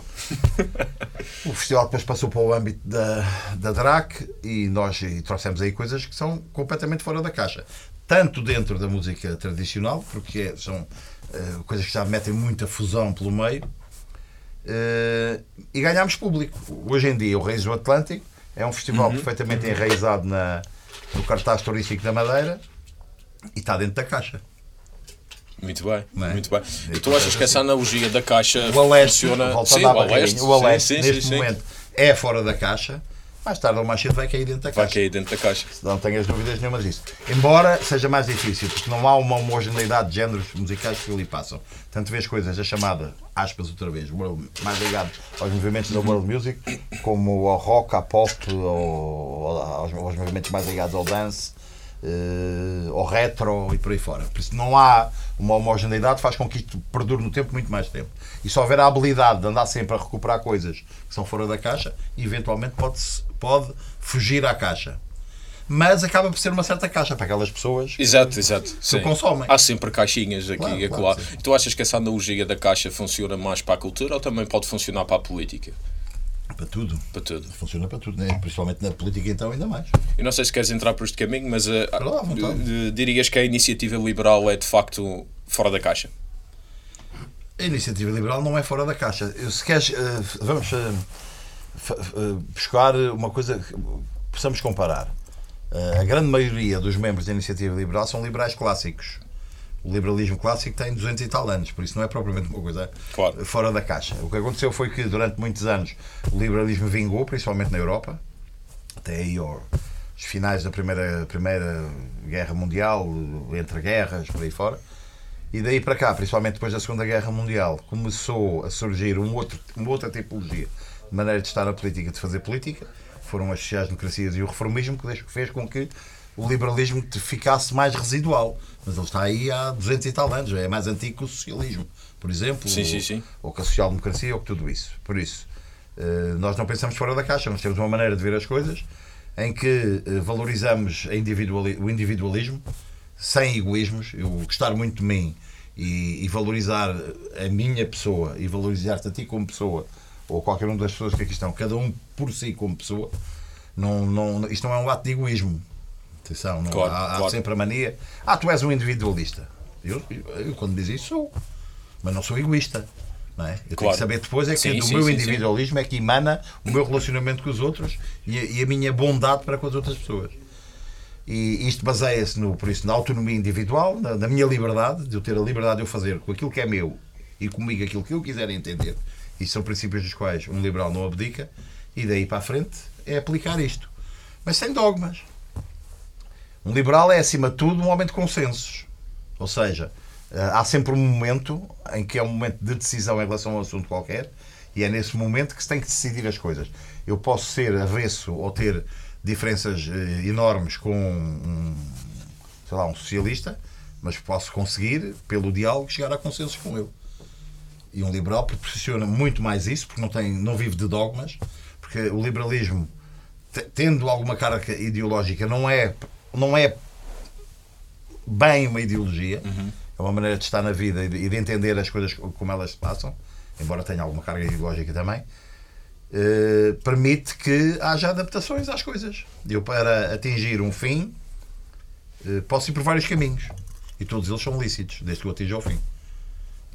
*laughs* o festival depois passou para o âmbito da, da DRAC e nós e trouxemos aí coisas que são completamente fora da caixa. Tanto dentro da música tradicional, porque é- são eh, coisas que já metem muita fusão pelo meio, eh, e ganhámos público. Hoje em dia, o Reis do Atlântico é um festival perfeitamente enraizado na, no cartaz turístico da Madeira e está dentro da caixa. Muito bem, é? muito bem. E tu achas que essa analogia da caixa O Aleste, funciona? voltando Sim, à o Aleste, o Aleste sim, sim, neste momento é fora da caixa, mais tarde ou mais cedo vai cair dentro da Vai caixa. cair dentro da caixa. Não tenhas dúvidas nenhuma disso. Embora seja mais difícil, porque não há uma homogeneidade de géneros musicais que ali passam. Tanto vês coisas, a chamada, aspas outra vez, mais ligado aos movimentos da world music, como ao rock, à pop, ou aos, aos movimentos mais ligados ao dance, eh, ao retro e por aí fora. Por isso não há uma homogeneidade, faz com que isto perdure no tempo muito mais tempo. E se houver a habilidade de andar sempre a recuperar coisas que são fora da caixa, eventualmente pode, pode fugir à caixa. Mas acaba por ser uma certa caixa para aquelas pessoas. Exato, exato. Sim. consomem. Há sempre caixinhas aqui Claro, e claro acolá. que sim. Tu achas que essa analogia da caixa funciona mais para a cultura ou também pode funcionar para a política? Para tudo. Para tudo. Funciona para tudo, né? principalmente na política, então, ainda mais. Eu não sei se queres entrar por este caminho, mas Para lá, eh, dirias que a iniciativa liberal é de facto fora da caixa? A iniciativa liberal não é fora da caixa. Eu, Se queres, eh, vamos buscar uma coisa que possamos comparar. Eh, A grande maioria dos membros da iniciativa liberal são liberais clássicos. O liberalismo clássico tem 200 e tal anos, por isso não é propriamente uma coisa Claro. fora da caixa. O que aconteceu foi que durante muitos anos o liberalismo vingou, principalmente na Europa, até aí aos finais da primeira, primeira Guerra Mundial, entre guerras, por aí fora. E daí para cá, principalmente depois da Segunda Guerra Mundial, começou a surgir um outro, uma outra tipologia maneira de estar na política, de fazer política. Foram as sociais-democracias e o reformismo que fez com que o liberalismo ficasse mais residual. Mas ele está aí há 200 e tal anos, é mais antigo que o socialismo, por exemplo. Sim, ou, sim, sim. ou que a social-democracia, ou que tudo isso. Por isso, eh, nós não pensamos fora da caixa, nós temos uma maneira de ver as coisas em que eh, valorizamos individuali- o individualismo sem egoísmos, eu gostar muito de mim e, e valorizar a minha pessoa e valorizar-te a ti como pessoa ou qualquer uma das pessoas que aqui estão, cada um por si como pessoa, não, não, isto não é um ato de egoísmo. Atenção, não, Claro, há, há claro. sempre a mania. Ah, tu és um individualista. Eu, eu, quando diz isso, sou. Mas não sou egoísta. Não é? Eu tenho Claro. que saber depois é que Sim, do sim, meu sim, individualismo é que emana o meu relacionamento com os outros e a, e a minha bondade para com as outras pessoas. E isto baseia-se no, por isso, na autonomia individual, na, na minha liberdade, de eu ter a liberdade de eu fazer com aquilo que é meu e comigo aquilo que eu quiser entender. E são princípios dos quais um liberal não abdica. E daí para a frente é aplicar isto. Mas sem dogmas. Um liberal é, acima de tudo, um homem de consensos. Ou seja, eh, há sempre um momento em que é um momento de decisão em relação a um assunto qualquer e é nesse momento que se tem que decidir as coisas. Eu posso ser avesso ou ter diferenças eh, enormes com um, sei lá, um socialista, mas posso conseguir, pelo diálogo, chegar a consensos com ele. E um liberal proporciona muito mais isso, porque não, tem, não vive de dogmas, porque o liberalismo, te- tendo alguma carga ideológica, não é, não é bem uma ideologia, é uma maneira de estar na vida e de, de entender as coisas como elas se passam, embora tenha alguma carga ideológica também, eh, permite que haja adaptações às coisas. Eu, para atingir um fim, eh, posso ir por vários caminhos e todos eles são lícitos, desde que eu atinja o fim.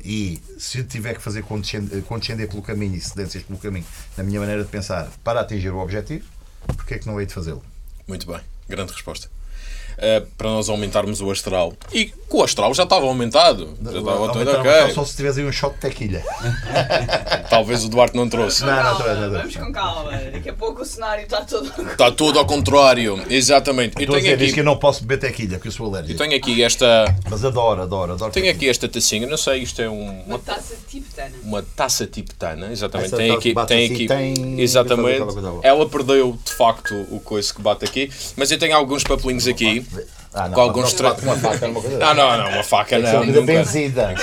E se tiver que fazer condescender, condescender pelo caminho e cedências pelo caminho, na minha maneira de pensar, para atingir o objetivo, porque é que não hei de fazê-lo? Muito bem, grande resposta. Eh, para nós aumentarmos o astral. E com o astral já estava aumentado. Já estava tudo ok. Só se tiveres aí um shot de tequilha. *laughs* Talvez o Duarte não trouxe. Não, não, Calma, não, não, não. vamos com calma. Daqui a pouco o cenário está todo. Está tudo ao contrário. Exatamente. Eu tenho diz que eu aqui, não posso beber tequilha, porque eu sou eu alérgico. tenho aqui esta. Mas adoro, adoro, adoro. Tenho aqui esta tacinha, não sei, isto é um- Uma uma, taça tibetana. uma taça tibetana, exatamente. Essa Tem aqui, tem assim, aqui, tem- exatamente. Ela perdeu de facto o coice que bate aqui, mas eu tenho alguns papelinhos aqui. Ah, não, com alguns não, tra- bate com uma faca, é uma coisa *laughs* Ah, não, não, uma faca não. Nunca. benzida.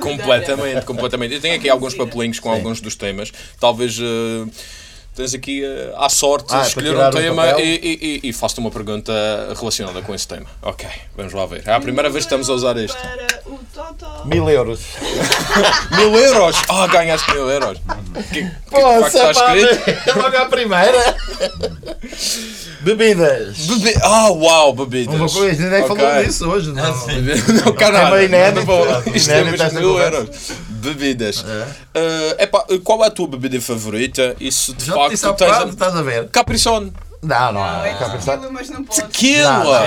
Completamente, completamente. Eu tenho aqui alguns papelinhos com alguns dos temas. Talvez eh, tens aqui eh, à sorte Ah, é escolher um um tema papel? e, e, e, e faço-te uma pergunta relacionada com esse tema. Ok, vamos lá ver. É a primeira vez que estamos a usar isto. Para o Totó. Mil euros. *laughs* Mil euros! Ah, ganhaste mil euros! Que, que, que está escrito? é logo à primeira. Bebidas. Bebe... Ah, uau, bebidas! Uma coisa, ninguém Ok. falou disso hoje. Não. *laughs* Não, caralho, É meio inédito. não Isto é mil euros. Bebidas. Eh, epá, qual é a tua bebida favorita? Isso de Já facto disse tens. a- estás a ver? Capricorn. Não, não Não, há. é cá para tequila, mas não. Não, Tequila!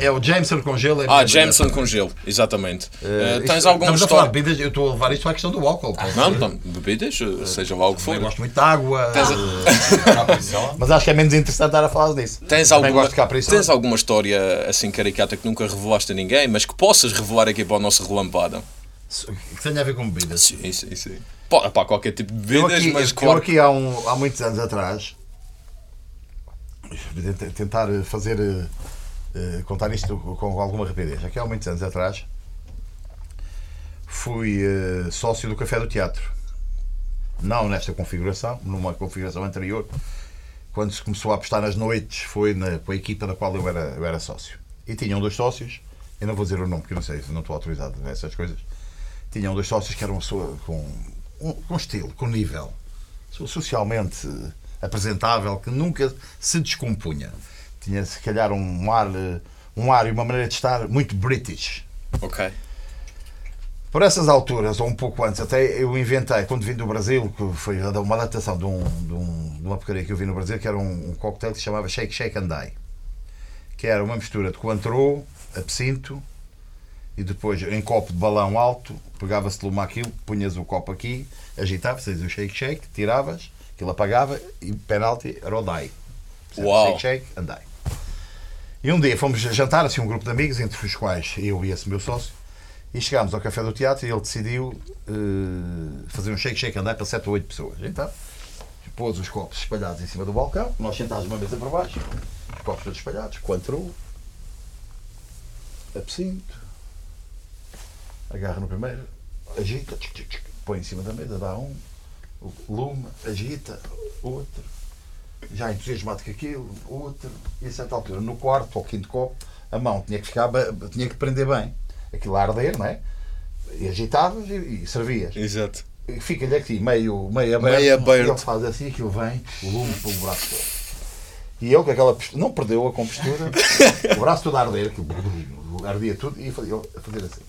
é, é o Jameson com gelo. é a Ah, Jameson bebida. com gelo, exatamente. Eh, Eh, tens isto- alguma Estamos a falar de história? bebidas, eu estou a levar isto à questão do álcool. pá. Não, não, bebidas, eh, seja lá o que for. Eu gosto muito de água. Tens, eh, *laughs* Mas acho que é menos interessante estar a falar disso. tens Também alguma, tens alguma história assim caricata que nunca revelaste a ninguém, mas que possas revelar aqui para o nosso relampada? Que tenha a ver com bebidas. Sim, sim, sim. Pá, pá, qualquer tipo de bebidas, aqui, mas eu claro. aqui há, um, há muitos anos atrás, tent- tentar fazer, eh, contar isto com alguma rapidez. Aqui há muitos anos atrás, fui eh, sócio do Café do Teatro. Não nesta configuração, numa configuração anterior. Quando se começou a apostar nas noites, foi na, com a equipa da qual eu era, eu era sócio. E tinham dois sócios, eu não vou dizer o nome, porque eu não sei, não estou autorizado a ver essas coisas. Tinham dois sócios que eram com, um- com estilo, com nível, socialmente apresentável, que nunca se descompunha. Tinha, se calhar, um ar, um ar e uma maneira de estar muito british. Ok. Por essas alturas, ou um pouco antes, até eu inventei, quando vim do Brasil, que foi uma adaptação de, um, de, um- de uma porcaria que eu vi no Brasil, que era um, um cocktail que se chamava Shake Shake and Die. Que era uma mistura de coantro, absinto, e depois em copo de balão alto, pegava-se de uma aquilo, punhas o copo aqui, agitavas, fazes o shake shake, tiravas, aquilo apagava e penalti era o. Portanto, Uau. Shake shake and die. E um dia fomos jantar, assim, um grupo de amigos, entre os quais eu e esse meu sócio, e chegámos ao café do teatro e ele decidiu eh, fazer um shake shake and die para 7 ou 8 pessoas. Então, pôs os copos espalhados em cima do balcão, nós sentámos uma mesa para baixo, os copos todos espalhados, coantro, absinto, agarra no primeiro, agita, põe em cima da mesa, dá um, o lume, agita, outro. já entusiasmado com aquilo, outro, e a certa altura, no quarto ou quinto copo, a mão tinha que ficar, tinha que prender bem. Aquilo a arder, não é? E agitavas e, e servias. Exato. Fica-lhe aqui meio, meio aberto. Meio aberto. E ele faz assim, aquilo vem, o lume pelo braço todo. E ele com aquela postura, não perdeu a compostura, *laughs* o braço todo a arder, aquilo ardia tudo, e fazia- ele a fazer assim.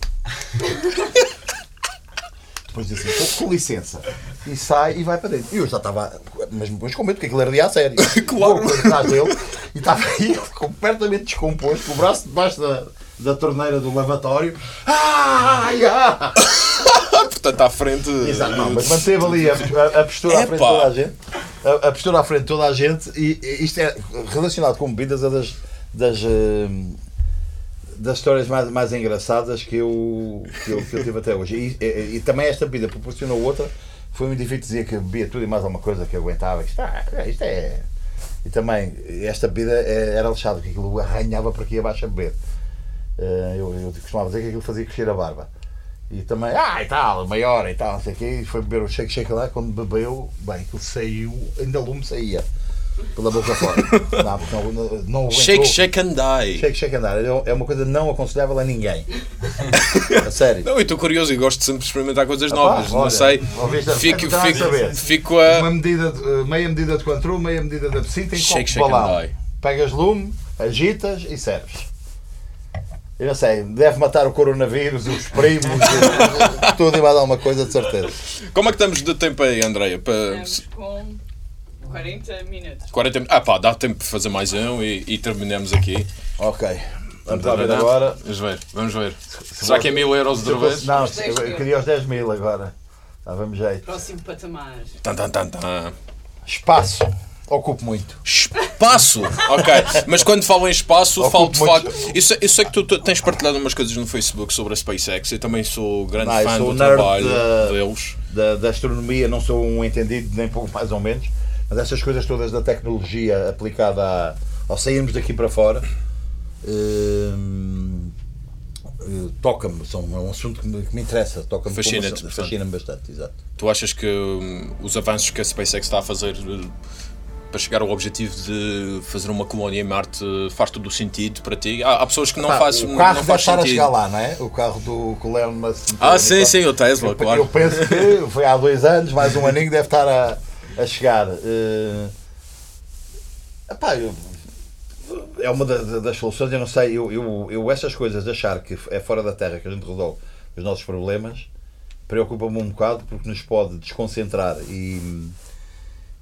Depois diz assim, com, com licença. E sai e vai para dentro. E eu já estava, mas depois com medo, porque aquilo ardia a sério. *laughs* Claro. Vou atrás dele e estava aí completamente descomposto, com o braço debaixo da, da torneira do lavatório. Ai, ah! *laughs* Portanto, à frente. Exato, não, mas manteve ali a, a- a postura à frente de toda a gente. A, a postura à frente de toda a gente. E, e isto é relacionado com bebidas, é das, das, eh, das histórias mais, mais engraçadas que eu, que, eu, que eu tive até hoje. E, e- e também esta bebida proporcionou outra. Foi muito difícil dizer que bebia tudo e mais alguma coisa que aguentava. Isto, ah, isto é. E também, esta bebida é- era lixado, porque aquilo arranhava para aqui abaixo a beber. Eh, Eu, eu costumava dizer que aquilo fazia crescer a barba. E também, ah, e tal, maior e tal, não sei o quê. E foi beber o shake shake lá. Quando bebeu, bem, aquilo saiu, ainda lume saía pela boca fora. *laughs* Não, não, não. Shake, shake and die. Shake shake andar. É é uma coisa não aconselhável a ninguém. *laughs* A sério. Não, eu estou curioso e gosto sempre de experimentar coisas Ah, novas. pá, não olha, sei. a- Fico, então, a saber. fico, fico a. Uma medida, de- eh, meia medida de contro, meia medida de absinto em Shake, shake and balão. die. Pegas lume, agitas e serves. Eu não sei, deve matar o coronavírus, os primos, *laughs* e- tudo e mais alguma coisa, de certeza. Como é que estamos de tempo aí, Andreia? Para Estamos com 40 minutos. 40 minutos. Ah, pá, dá tempo de fazer mais um e, e terminamos aqui. Ok. Vamos lá ver agora. Vamos ver, vamos ver. Será que é mil euros outra vez? Não, Os 10 eu mil. queria os 10 mil agora. Dava-me jeito. Próximo patamar. Tan, tan, tan, tan. Espaço. Ocupo muito. Espaço! Ok, mas quando falo em espaço, Ocupo falo de muito- facto. Eu sei, eu sei que tu, tu tens partilhado umas coisas no Facebook sobre a SpaceX. Eu também sou grande Não, eu fã sou do nerd trabalho da- deles. da, da astronomia, não sou um entendido, nem pouco mais ou menos, mas essas coisas todas da tecnologia aplicada a, ao sairmos daqui para fora hum, eh, toca-me, é um assunto que me, que me interessa, toca-me fascina-me bastante, exato. Tu achas que hum, os avanços que a SpaceX está a fazer eh, para chegar ao objetivo de fazer uma colónia em Marte faz todo o sentido para ti? Há, há pessoas que não, fazem o não carro deve faz estar a sentido. chegar lá, não é? O carro do que o Musk Ah, sim, sim, o Tesla, Eu, claro. eu penso que foi há dois anos, mais um aninho deve estar a, a chegar. Eh, epá, eu- é uma da- da- das soluções, eu não sei, eu, eu, eu essas coisas de achar que é fora da Terra que a gente resolve os nossos problemas preocupa-me um bocado porque nos pode desconcentrar e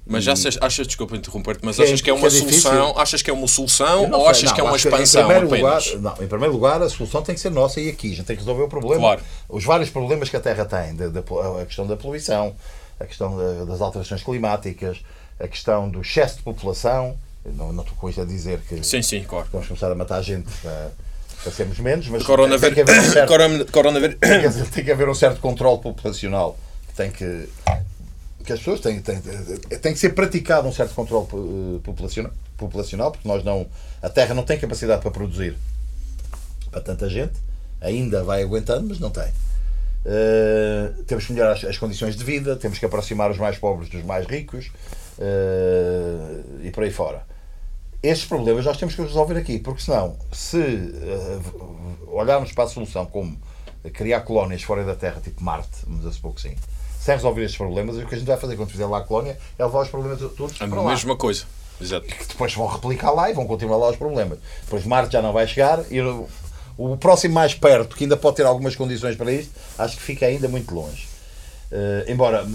Mas achas, achas desculpa interromper-te, mas Que é- achas que é que uma é difícil. solução? Achas que é uma solução ou achas não, que é uma expansão em primeiro apenas? lugar, não, em primeiro lugar, a solução tem que ser nossa e aqui. A gente tem que resolver o problema. Claro. Os vários problemas que a Terra tem, da, da- a questão da poluição, a questão da- das alterações climáticas, a questão do excesso de população. Não, não estou com isto a dizer que Sim, sim, claro. vamos começar a matar gente para, para sermos menos, mas tem que haver um certo, tem que- haver um certo controle populacional que tem que que as pessoas têm, têm, tem que ser praticado um certo controle eh, populacional, populacional porque nós não a Terra não tem capacidade para produzir para tanta gente ainda vai aguentando mas não tem Eh, temos que melhorar as, as condições de vida temos que aproximar os mais pobres dos mais ricos eh, e por aí fora estes problemas nós temos que resolver aqui, porque senão, se eh, olharmos para a solução como criar colónias fora da Terra, tipo Marte, vamos a supor que sim, sem resolver estes problemas, o que a gente vai fazer quando fizer lá a colónia é levar os problemas todos A para lá. mesma coisa. Exato. Que depois vão replicar lá e vão continuar lá os problemas. Depois Marte já não vai chegar e o, próximo mais perto, que ainda pode ter algumas condições para isto, acho que fica ainda muito longe. Eh, embora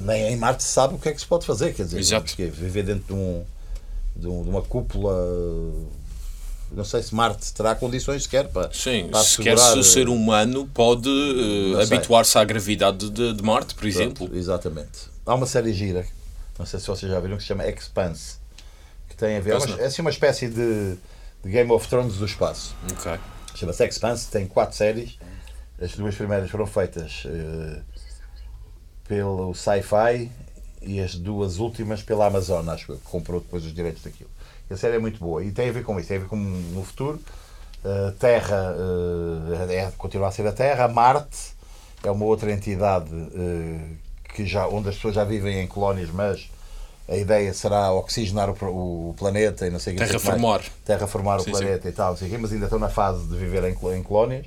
nem em Marte se sabe o que é que se pode fazer, quer dizer, Exato. porque viver dentro de, um, de, um- de uma cúpula, não sei se Marte terá condições sequer para, Sim, para sequer se o ser eh, humano pode sei. habituar-se à gravidade de, de Marte, por exemplo. Pronto, exatamente. Há uma série gira, não sei se vocês já viram, que se chama Expanse, que tem a ver, é, uma, é assim uma espécie de, de Game of Thrones do espaço. Ok. Chama-se Expanse, tem quatro séries. As duas primeiras foram feitas eh, pelo Sci-Fi e as duas últimas pela Amazon, acho que comprou depois os direitos daquilo. E a série é muito boa e tem a ver com isso, tem a ver com no futuro. A Terra eh, é, continua a ser a Terra, Marte é uma outra entidade que já, onde as pessoas já vivem em colónias, mas a ideia será oxigenar o, planeta e não sei o que. Terraformar. Terraformar o Sim, planeta e tal, não sei o quê, mas ainda estão na fase de viver em, em colónias,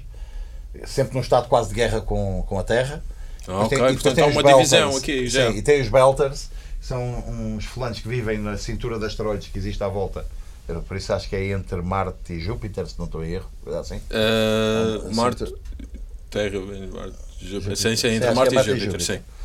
sempre num estado quase de guerra com, com a Terra. Ah, tem- ok, e depois portanto tem há uma Belters. divisão aqui já. Sim, e tem os Belters, que são uns fulanos que vivem na cintura de asteroides que existe à volta. Por isso acho que é entre Marte e Júpiter, se não estou em erro. é Assim. Uh, Marte, sim, Terra, Marte, Júpiter. Sim, sim, Sim, entre Marte e é Marte e Júpiter, sim. Júpiter. Há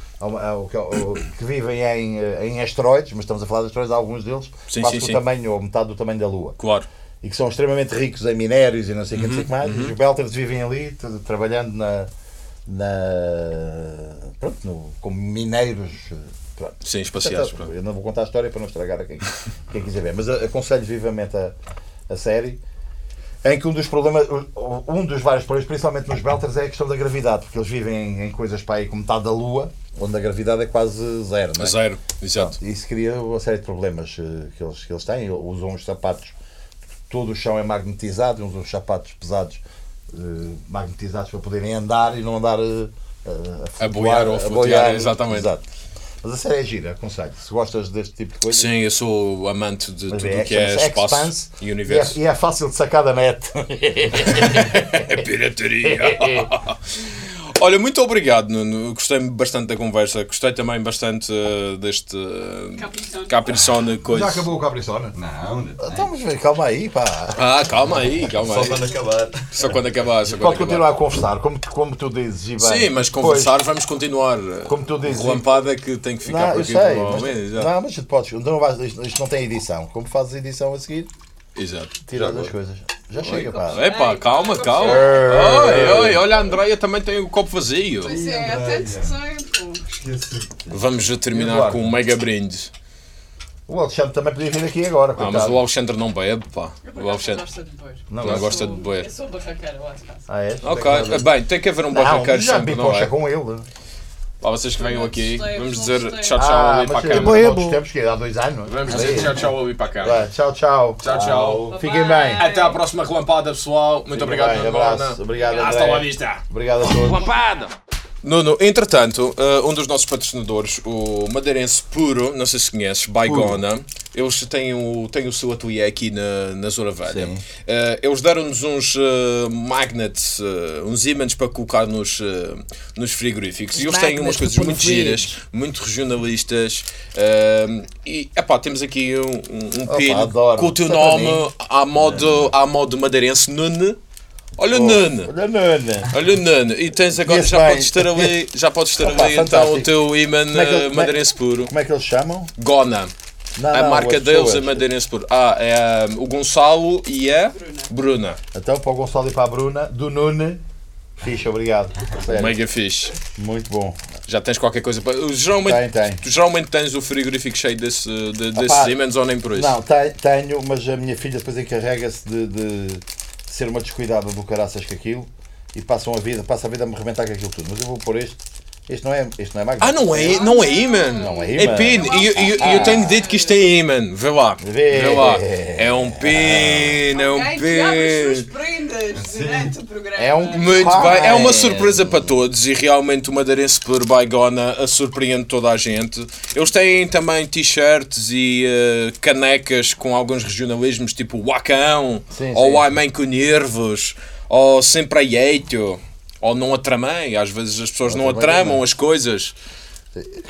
que, o- que vivem em, eh, em asteroides, mas estamos a falar de asteroides, alguns deles Sim, quase sim, do sim. tamanho ou metade do tamanho da Lua. Claro. E que são extremamente ricos em minérios e não sei o que, não sei o que Uhum, mais. E os Belters vivem ali, trabalhando na. na pronto, no- como mineiros. eh, Pronto. Sim, espaciais. Eu não vou contar a história para não estragar a quem, quem quiser ver, mas aconselho vivamente a, a série. Em que um dos problemas, um dos vários problemas, principalmente nos Belters, é a questão da gravidade, porque eles vivem em, coisas para aí como metade da Lua, onde a gravidade é quase zero. Não é? Zero, exato. E isso cria uma série de problemas eh, que eles, que eles têm. Usam uns sapatos, todo o chão é magnetizado, usam uns sapatos pesados eh, magnetizados para poderem andar e não andar eh, a, A boiar ou a flutuar, exatamente. Exato. Mas a série é gira, aconselho. Se gostas deste tipo de coisa. Sim, eu sou amante de tudo é, o que é espaço Expanse e e é, universo. e é fácil de sacar da net. *laughs* É pirataria. *laughs* Olha, muito obrigado, Nuno. Gostei bastante da conversa. Gostei também bastante eh, deste uh, coisa. Já acabou o Capricorn? Não, não. Então, vê, calma aí, pá. Ah, calma aí, calma Só aí. quando acabar. Só quando acabar. Só quando Pode acabar. continuar a conversar, como, como tu dizes. E bem. Sim, mas conversar vamos continuar. Como tu dizes. Relampada é que tem que ficar Não, por eu aqui sei, provavelmente. mas, não, mas tu podes, então não vais, isto, isto não tem edição. Como fazes edição a seguir, Exato. tira as duas coisas. Já chega, pá. Epá, calma, calma. Ei. Oi, oi, olha, a Andreia também tem o copo vazio. Pois é, há tanto tempo. Esqueci. Vamos terminar Eduardo? com um mega brinde. O Alexandre também podia vir aqui agora. Ah, mas coitado. o Alexandre não bebe, pá. O Alexandre gosto de beber. Não, não gosta de beber. Eu sou barraqueira lá de casa. Ah, é? Ok, bem, tem que haver um Não, barraqueiro já sempre, não poxa é? com ele. Lá vocês que venham aqui, vamos dizer tchau, tchau Ah, ali para a mas câmara. é bom. Temos que ir há dois anos. Vamos Aí. dizer tchau, tchau ali para a câmara. Vai, Tchau, tchau. Tchau, tchau. Fiquem bem. Até à próxima relampada, pessoal. Muito Fiquem obrigado, bem, Nuno abraço. Obrigado, Hasta la vista. Obrigado a todos. Nuno, entretanto, uh, um dos nossos patrocinadores, o Madeirense Puro, não sei se conheces, Baigona, eles têm o, têm o seu ateliê aqui na, na Zona Velha. Uh, eles deram-nos uns uh, magnets, uns ímãs para colocar nos, nos frigoríficos. E eles têm umas coisas muito giras, muito regionalistas. e, epá, temos aqui um, um, um Opa, pino adoro. com o teu nome à modo, à modo madeirense, Nuno. Olha o Nuno. Olha, Nuno. Olha, Nuno, e tens agora, Conheço já bem. podes ter ali, *laughs* já podes ter Opa, ali então o teu imã é é- madeirense puro. Como é que eles chamam? Gona. Não, a não, marca deles é madeirense puro. Ah, é ah, o Gonçalo e a Bruna. Então, para o Gonçalo e para a Bruna, do Nuno. Fixe, obrigado. *laughs* Mega fixe. Muito bom. Já tens qualquer coisa para. Geralmente, Tem, tem. Tu geralmente tens o frigorífico cheio desse, de, desses ímãs ou nem por isso? Não, te- tenho, mas a minha filha depois encarrega-se de, de ser uma descuidada do caraças com aquilo e passam a vida, passa a vida a me arrebentar com aquilo tudo. Mas eu vou pôr este. Este não é, este não é magnético. Ah, não é, não é imã? Não é É imã. pino. E eu, eu, eu tenho dito que isto é imã. Vê lá. Vê. Vê lá. É um é um suas pino. prendas durante o programa. É um- Muito bem, é uma surpresa para todos e realmente o Madeirense por Baigona a surpreende toda a gente. Eles têm também t-shirts e eh, canecas com alguns regionalismos, tipo Wacão, Sim, ou sim. Ai Mãe com Nervos, ou Sempre Aieito, ou Não Atramei. Às vezes as pessoas não Atramei atramam também. as coisas.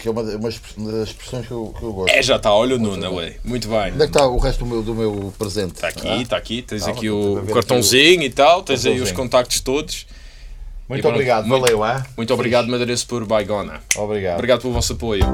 Que é uma, uma das expressões que eu, que eu gosto. É, já está, olha o Nuno ali. Muito bem. Onde é que está o resto do meu, do meu presente? Está aqui, está aqui. Tens Ah, aqui o, aqui cartãozinho e tal, tens aí os contactos todos. Muito pronto, obrigado, muito- valeu, hein? Muito obrigado, Madeirense por Baigona. Obrigado. Obrigado pelo vosso apoio.